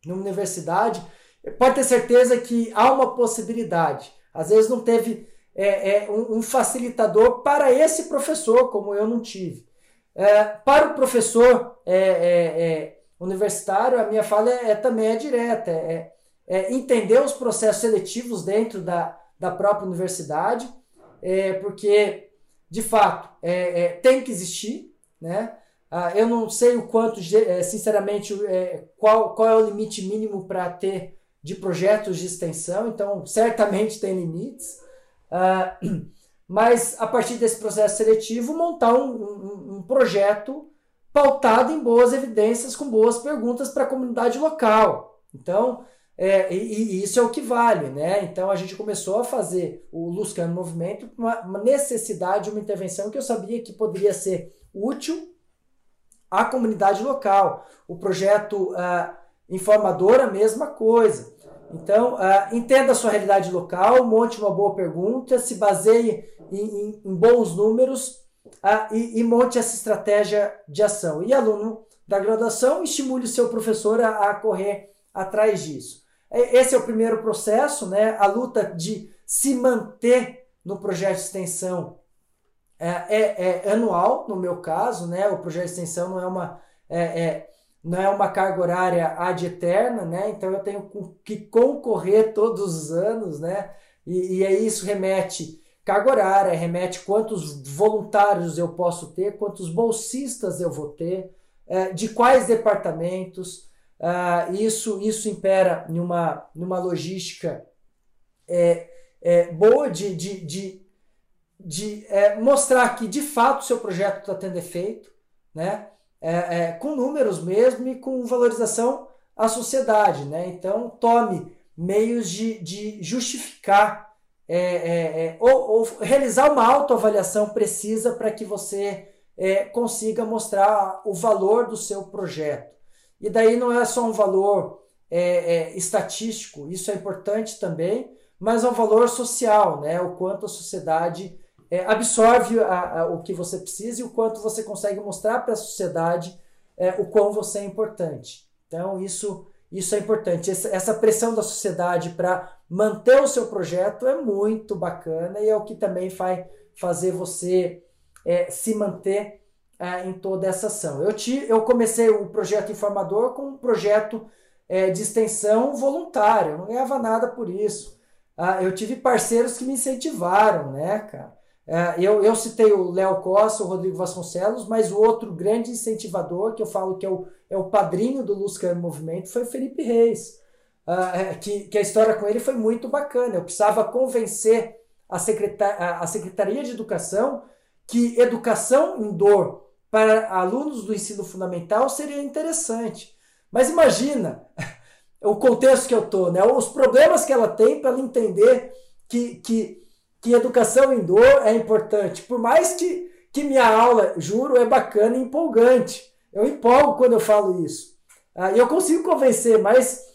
S2: numa universidade, pode ter certeza que há uma possibilidade. Às vezes não teve é, é, um, um, facilitador para esse professor, como eu não tive. É, para o professor é, é, é, universitário, a minha fala é, também é direta, é, entender os processos seletivos dentro da, da própria universidade, porque, de fato, tem que existir, né? Ah, eu não sei o quanto, sinceramente, qual, qual é o limite mínimo para ter de projetos de extensão, então certamente tem limites, uh, mas a partir desse processo seletivo, montar um, um, um projeto pautado em boas evidências, com boas perguntas para a comunidade local. Então, é, e, e, isso é o que vale, né? Então a gente começou a fazer o Luscano Movimento uma, uma necessidade, uma intervenção que eu sabia que poderia ser útil à comunidade local. O projeto uh, Informador, a mesma coisa. Então, uh, entenda a sua realidade local, monte uma boa pergunta, se baseie em, em, em bons números uh, e, e, monte essa estratégia de ação. E aluno da graduação, estimule o seu professor a, a correr atrás disso. Esse é o primeiro processo, né? a luta de se manter no projeto de extensão é, é, é anual, no meu caso, né? o projeto de extensão não é uma. É, é não é uma carga horária ad eterna, né? Então eu tenho que concorrer todos os anos, né? E, e aí isso remete carga horária, remete quantos voluntários eu posso ter, quantos bolsistas eu vou ter, é, de quais departamentos. Uh, isso, isso impera numa, numa logística é, é, boa de, de, de, de é, mostrar que de fato o seu projeto está tendo efeito, né? é, é, com números mesmo e com valorização à sociedade. Né? Então, tome meios de, de justificar é, é, é ou, ou, realizar uma autoavaliação precisa para que você consiga mostrar o valor do seu projeto. E daí não é só um valor estatístico, isso é importante também, mas é um valor social, né? O quanto a sociedade é, absorve a, a, o que você precisa e o quanto você consegue mostrar para a sociedade é, o quão você é importante. Então, isso, isso é importante. Essa, essa pressão da sociedade para manter o seu projeto é muito bacana e é o que também vai fazer você é, se manter é, em toda essa ação. Eu, te, eu comecei o projeto Informador com um projeto é, de extensão voluntário, eu não ganhava nada por isso. Ah, eu tive parceiros que me incentivaram, né, cara? É, eu, eu citei o Léo Costa, o Rodrigo Vasconcelos, mas o outro grande incentivador, que eu falo que é o, é o padrinho do Lusca Movimento, foi o Felipe Reis. Uh, que, que a história com ele foi muito bacana. Eu precisava convencer a, secretar, a Secretaria de Educação que educação indoor para alunos do ensino fundamental seria interessante. Mas imagina o contexto que eu estou, né? os problemas que ela tem para entender que, que que educação em dor é importante. Por mais que, que minha aula, juro, é bacana e empolgante. Eu empolgo quando eu falo isso. Ah, e eu consigo convencer, mas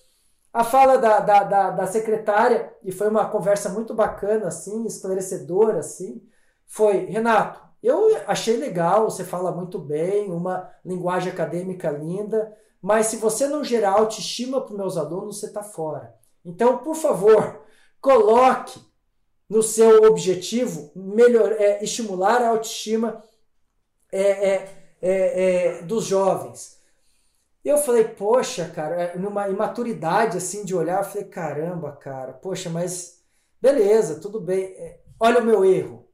S2: a fala da, da, da, da, secretária, e foi uma conversa muito bacana, assim, esclarecedora, assim, foi, Renato, eu achei legal, você fala muito bem, uma linguagem acadêmica linda, mas se você não gerar autoestima para os meus alunos, você está fora. Então, por favor, coloque no seu objetivo melhor, é, estimular a autoestima é, é, é, é dos jovens. Eu falei, poxa, cara, é, numa imaturidade assim de olhar, eu falei, caramba, cara, poxa, mas beleza, tudo bem. Olha o meu erro.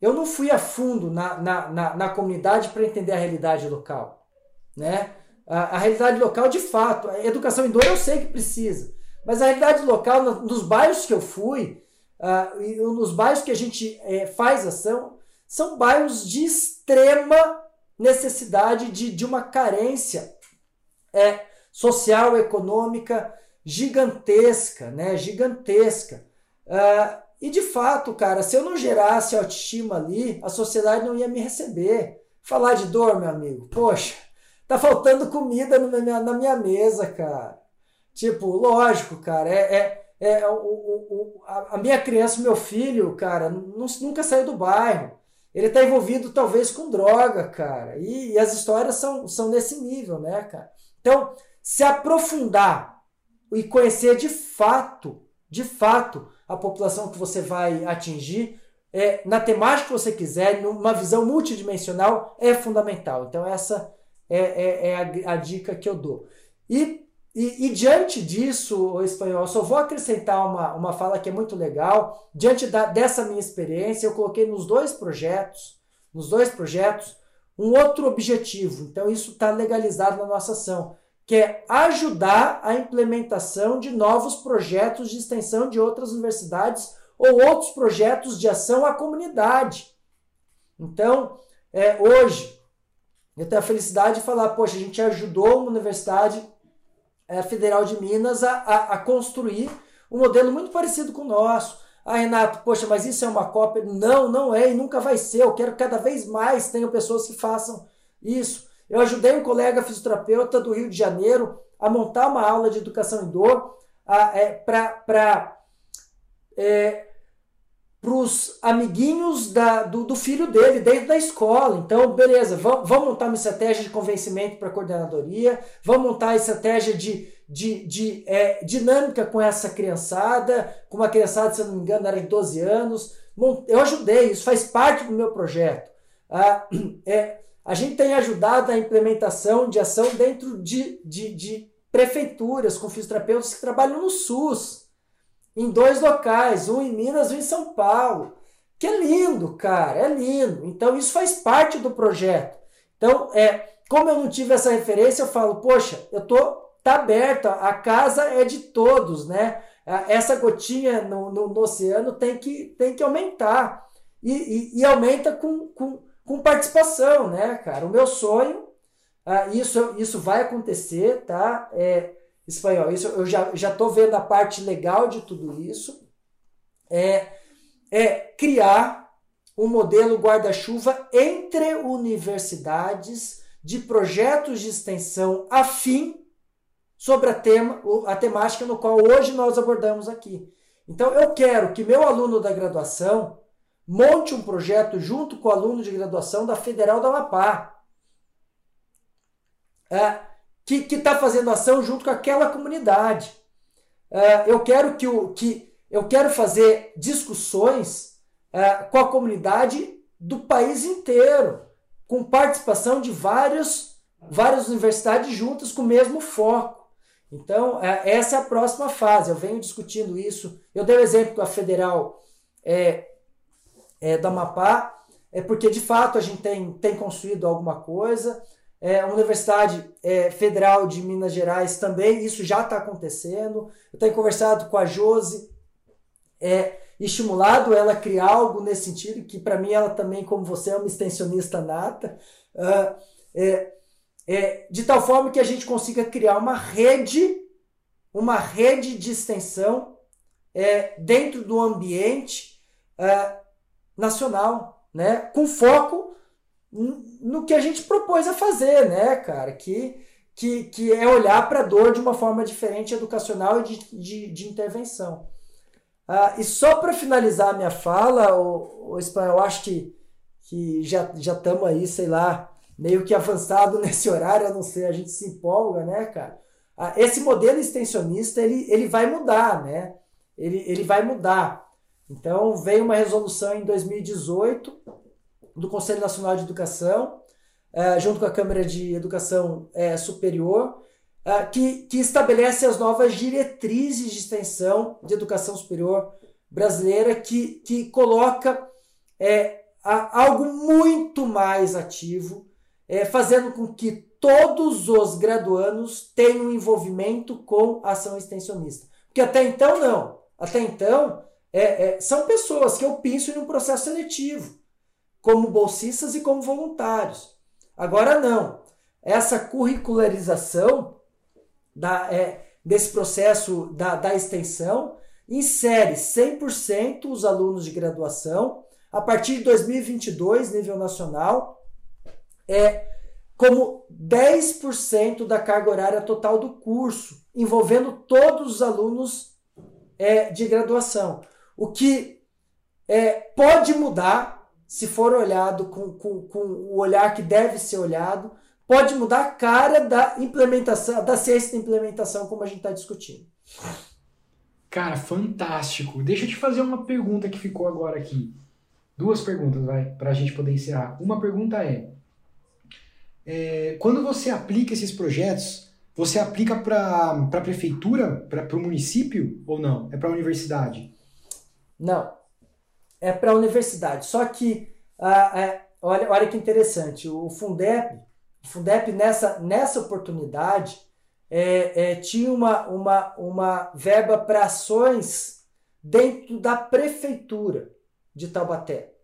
S2: Eu não fui a fundo na, na, na, na comunidade para entender a realidade local. Né? A, a, realidade local, de fato, a educação em dor eu sei que precisa. Mas a realidade local, nos bairros que eu fui, uh, nos bairros que a gente é, faz ação, são bairros de extrema necessidade de, de uma carência é, social, econômica gigantesca, né? Gigantesca. Uh, e de fato, cara, se eu não gerasse autoestima ali, a sociedade não ia me receber. Falar de dor, meu amigo, poxa, tá faltando comida na minha, na minha mesa, cara. Tipo, lógico, cara, é, é é, o, o, a minha criança, meu filho, cara, não, nunca saiu do bairro. Ele está envolvido talvez com droga, cara. E, e, as histórias são, são nesse nível, né, cara? Então, se aprofundar e conhecer de fato, de fato, a população que você vai atingir, é, na temática que você quiser, numa visão multidimensional, é fundamental. Então, essa é, é, é a, a dica que eu dou. E e, e, diante disso, o espanhol, só vou acrescentar uma, uma fala que é muito legal. Diante da, dessa minha experiência, eu coloquei nos dois projetos, nos dois projetos, um outro objetivo. Então, isso está legalizado na nossa ação, que é ajudar a implementação de novos projetos de extensão de outras universidades ou outros projetos de ação à comunidade. Então, é, hoje, eu tenho a felicidade de falar, poxa, a gente ajudou uma universidade é, Federal de Minas a, a, a, construir um modelo muito parecido com o nosso. Ah, Renato, poxa, mas isso é uma cópia? Não, não é e nunca vai ser. Eu quero cada vez mais tenham pessoas que façam isso. Eu ajudei um colega fisioterapeuta do Rio de Janeiro a montar uma aula de educação em dor é, para é, para os amiguinhos da, do, do, filho dele, dentro da escola. Então, beleza, vamos, vamos montar uma estratégia de convencimento para a coordenadoria, vamos montar a estratégia de, de, de é, dinâmica com essa criançada, com uma criançada, se eu não me engano, era de 12 anos. Eu ajudei, isso faz parte do meu projeto. Ah, é, a gente tem ajudado a implementação de ação dentro de, de, de prefeituras com fisioterapeutas que trabalham no SUS em dois locais, um em Minas e um em São Paulo. Que é lindo, cara, é lindo. Então isso faz parte do projeto. Então, é, como eu não tive essa referência, eu falo, poxa, eu tô tá aberto, a casa é de todos, né? Essa gotinha no, no, no oceano tem que, tem que aumentar. E, e, e, aumenta com, com, com participação, né, cara? O meu sonho, uh, isso, isso vai acontecer, tá? É, espanhol. Isso eu já já estou vendo a parte legal de tudo isso. É, é criar um modelo guarda-chuva entre universidades de projetos de extensão afim sobre a, tema, a temática no qual hoje nós abordamos aqui. Então, eu quero que meu aluno da graduação monte um projeto junto com o aluno de graduação da Federal da Amapá, é, que está fazendo ação junto com aquela comunidade. É, eu quero que, o, que eu quero fazer discussões é, com a comunidade do país inteiro, com participação de vários, várias universidades juntas com o mesmo foco. Então, é, essa é a próxima fase. Eu venho discutindo isso. Eu dei o um exemplo com a Federal é, é, Amapá, é porque de fato a gente tem, tem construído alguma coisa. É, a Universidade é, Federal de Minas Gerais também, isso já está acontecendo. Eu tenho conversado com a Josi, é, estimulado ela a criar algo nesse sentido, que para mim ela também, como você, é uma extensionista nata. Uh, de tal forma que a gente consiga criar uma rede, uma rede de extensão é, dentro do ambiente é, nacional, né? com foco no que a gente propôs a fazer, né, cara? Que, que, que é olhar para a dor de uma forma diferente, educacional e de, de, de intervenção. Ah, e só para finalizar a minha fala, o, o eu acho que, que já estamos aí, sei lá, meio que avançado nesse horário, a não ser a gente se empolga, né, cara? Ah, esse modelo extensionista, ele, ele vai mudar, né? Ele, ele vai mudar. Então, veio uma resolução em 2018 do Conselho Nacional de Educação, eh, junto com a Câmara de Educação eh, Superior, eh, que, que estabelece as novas diretrizes de extensão de educação superior brasileira, que, que coloca algo muito mais ativo é, fazendo com que todos os graduandos tenham envolvimento com ação extensionista. Porque até então não. Até então é, é, são pessoas que eu penso em um processo seletivo, como bolsistas e como voluntários. Agora não. Essa curricularização da, é, desse processo da, da extensão insere 100% os alunos de graduação a partir de 2022, nível nacional, é como 10% da carga horária total do curso, envolvendo todos os alunos é, de graduação. O que é, pode mudar se for olhado com, com, com o olhar que deve ser olhado, pode mudar a cara da implementação, da ciência da implementação, como a gente está discutindo.
S1: Cara, fantástico. Deixa eu te fazer uma pergunta que ficou agora aqui. Duas perguntas, vai, para a gente poder encerrar. Uma pergunta é: é, quando você aplica esses projetos, você aplica para a prefeitura, para o município ou não? É para a universidade?
S2: Não. É para a universidade. Só que, ah, é, olha, olha que interessante, o Fundep, o nessa, nessa oportunidade, é, é, tinha uma, uma, uma verba para ações dentro da prefeitura de Taubaté.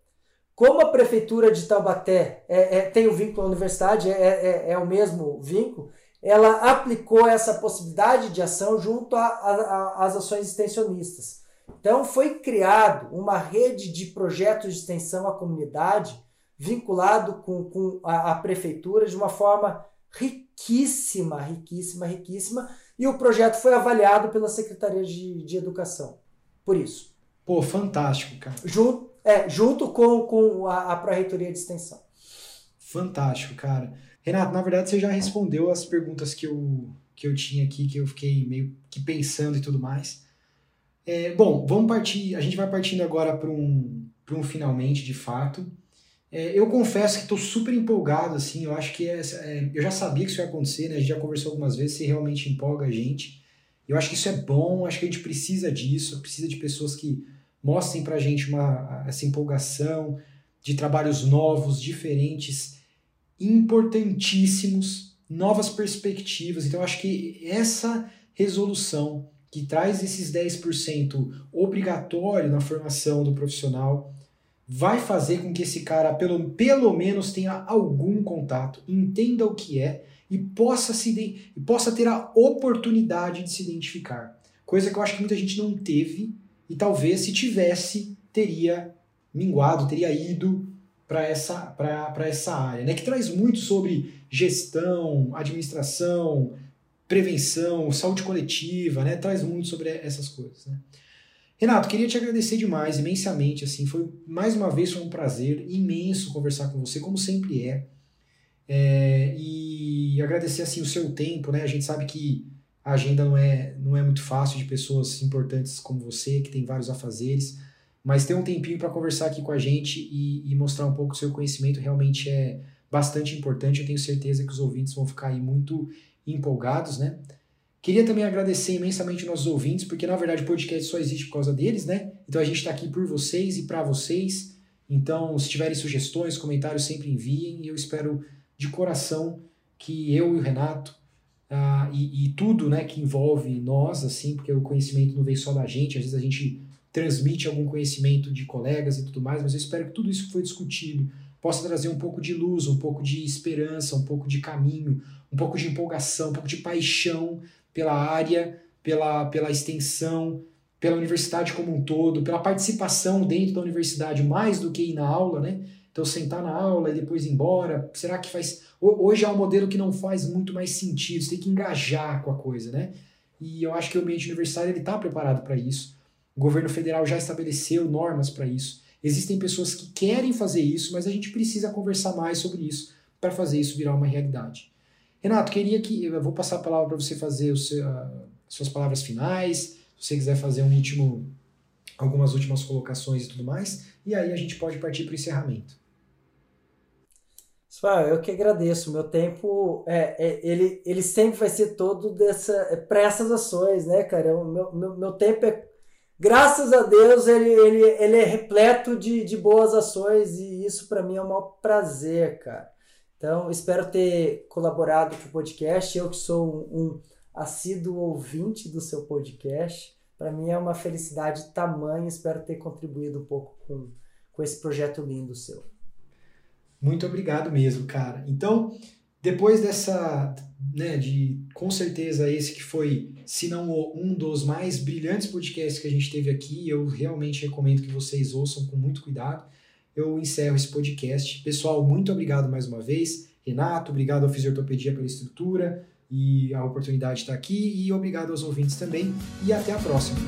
S2: Como a prefeitura de Taubaté é, é, tem o vínculo à universidade, é, é, é, o mesmo vínculo, ela aplicou essa possibilidade de ação junto às ações extensionistas. Então foi criado uma rede de projetos de extensão à comunidade vinculado com, com a, a prefeitura de uma forma riquíssima, riquíssima, riquíssima, e o projeto foi avaliado pela Secretaria de, de Educação. Por isso.
S1: Pô, fantástico, cara.
S2: Junto, é, junto com, com a, a Pró-Reitoria de Extensão.
S1: Fantástico, cara. Renato, na verdade você já respondeu as perguntas que eu, que eu tinha aqui, que eu fiquei meio que pensando e tudo mais. É, bom, vamos partir. A gente vai partindo agora para um, um finalmente, de fato. É, eu confesso que estou super empolgado, assim. Eu acho que é, é, eu já sabia que isso ia acontecer, né? A gente já conversou algumas vezes. Se realmente empolga a gente. Eu acho que isso é bom. Acho que a gente precisa disso. Precisa de pessoas que mostrem para a gente uma, essa empolgação de trabalhos novos, diferentes, importantíssimos, novas perspectivas. Então, acho que essa resolução que traz esses 10% obrigatório na formação do profissional vai fazer com que esse cara, pelo, pelo menos, tenha algum contato, entenda o que é e possa, se, e possa ter a oportunidade de se identificar. Coisa que eu acho que muita gente não teve e talvez se tivesse teria minguado, teria ido para essa, essa área, né? que traz muito sobre gestão, administração, prevenção, saúde coletiva, né? Traz muito sobre essas coisas, né? Renato, queria te agradecer demais, imensamente, assim, foi mais uma vez foi um prazer imenso conversar com você, como sempre é, é e agradecer assim o seu tempo, né? A gente sabe que a agenda não é, não é muito fácil de pessoas importantes como você, que tem vários afazeres, mas ter um tempinho para conversar aqui com a gente e, e, mostrar um pouco do seu conhecimento realmente é bastante importante. Eu tenho certeza que os ouvintes vão ficar aí muito empolgados, né? Queria também agradecer imensamente nossos ouvintes, porque na verdade o podcast só existe por causa deles, né? Então a gente está aqui por vocês e para vocês. Então, se tiverem sugestões, comentários, sempre enviem. E eu espero de coração que eu e o Renato ah, e, e, tudo né, que envolve nós, assim, porque o conhecimento não vem só da gente, às vezes a gente transmite algum conhecimento de colegas e tudo mais, mas eu espero que tudo isso que foi discutido possa trazer um pouco de luz, um pouco de esperança, um pouco de caminho, um pouco de empolgação, um pouco de paixão pela área, pela, pela extensão, pela universidade como um todo, pela participação dentro da universidade, mais do que ir na aula, né? Então, sentar na aula e depois ir embora, será que faz. Hoje é um modelo que não faz muito mais sentido, você tem que engajar com a coisa, né? E eu acho que o ambiente universitário está preparado para isso. O governo federal já estabeleceu normas para isso. Existem pessoas que querem fazer isso, mas a gente precisa conversar mais sobre isso para fazer isso virar uma realidade. Renato, queria que. Eu vou passar a palavra para você fazer as suas palavras finais, se você quiser fazer um último, algumas últimas colocações e tudo mais, e aí a gente pode partir para o encerramento.
S2: Eu que agradeço. Meu tempo, é, é, ele, ele sempre vai ser todo dessa é, para essas ações, né, cara? O meu, meu, meu tempo é, graças a Deus, ele, ele, ele é repleto de, de boas ações e isso para mim é um maior prazer, cara. Então, espero ter colaborado com o podcast. Eu que sou um, um assíduo ouvinte do seu podcast, para mim é uma felicidade tamanha. Espero ter contribuído um pouco com, com esse projeto lindo seu.
S1: Muito obrigado mesmo, cara. Então, depois dessa, né, de com certeza esse que foi, se não um dos mais brilhantes podcasts que a gente teve aqui, eu realmente recomendo que vocês ouçam com muito cuidado. Eu encerro esse podcast. Pessoal, muito obrigado mais uma vez. Renato, obrigado ao Fisiortopedia pela estrutura e a oportunidade de estar aqui e obrigado aos ouvintes também e até a próxima.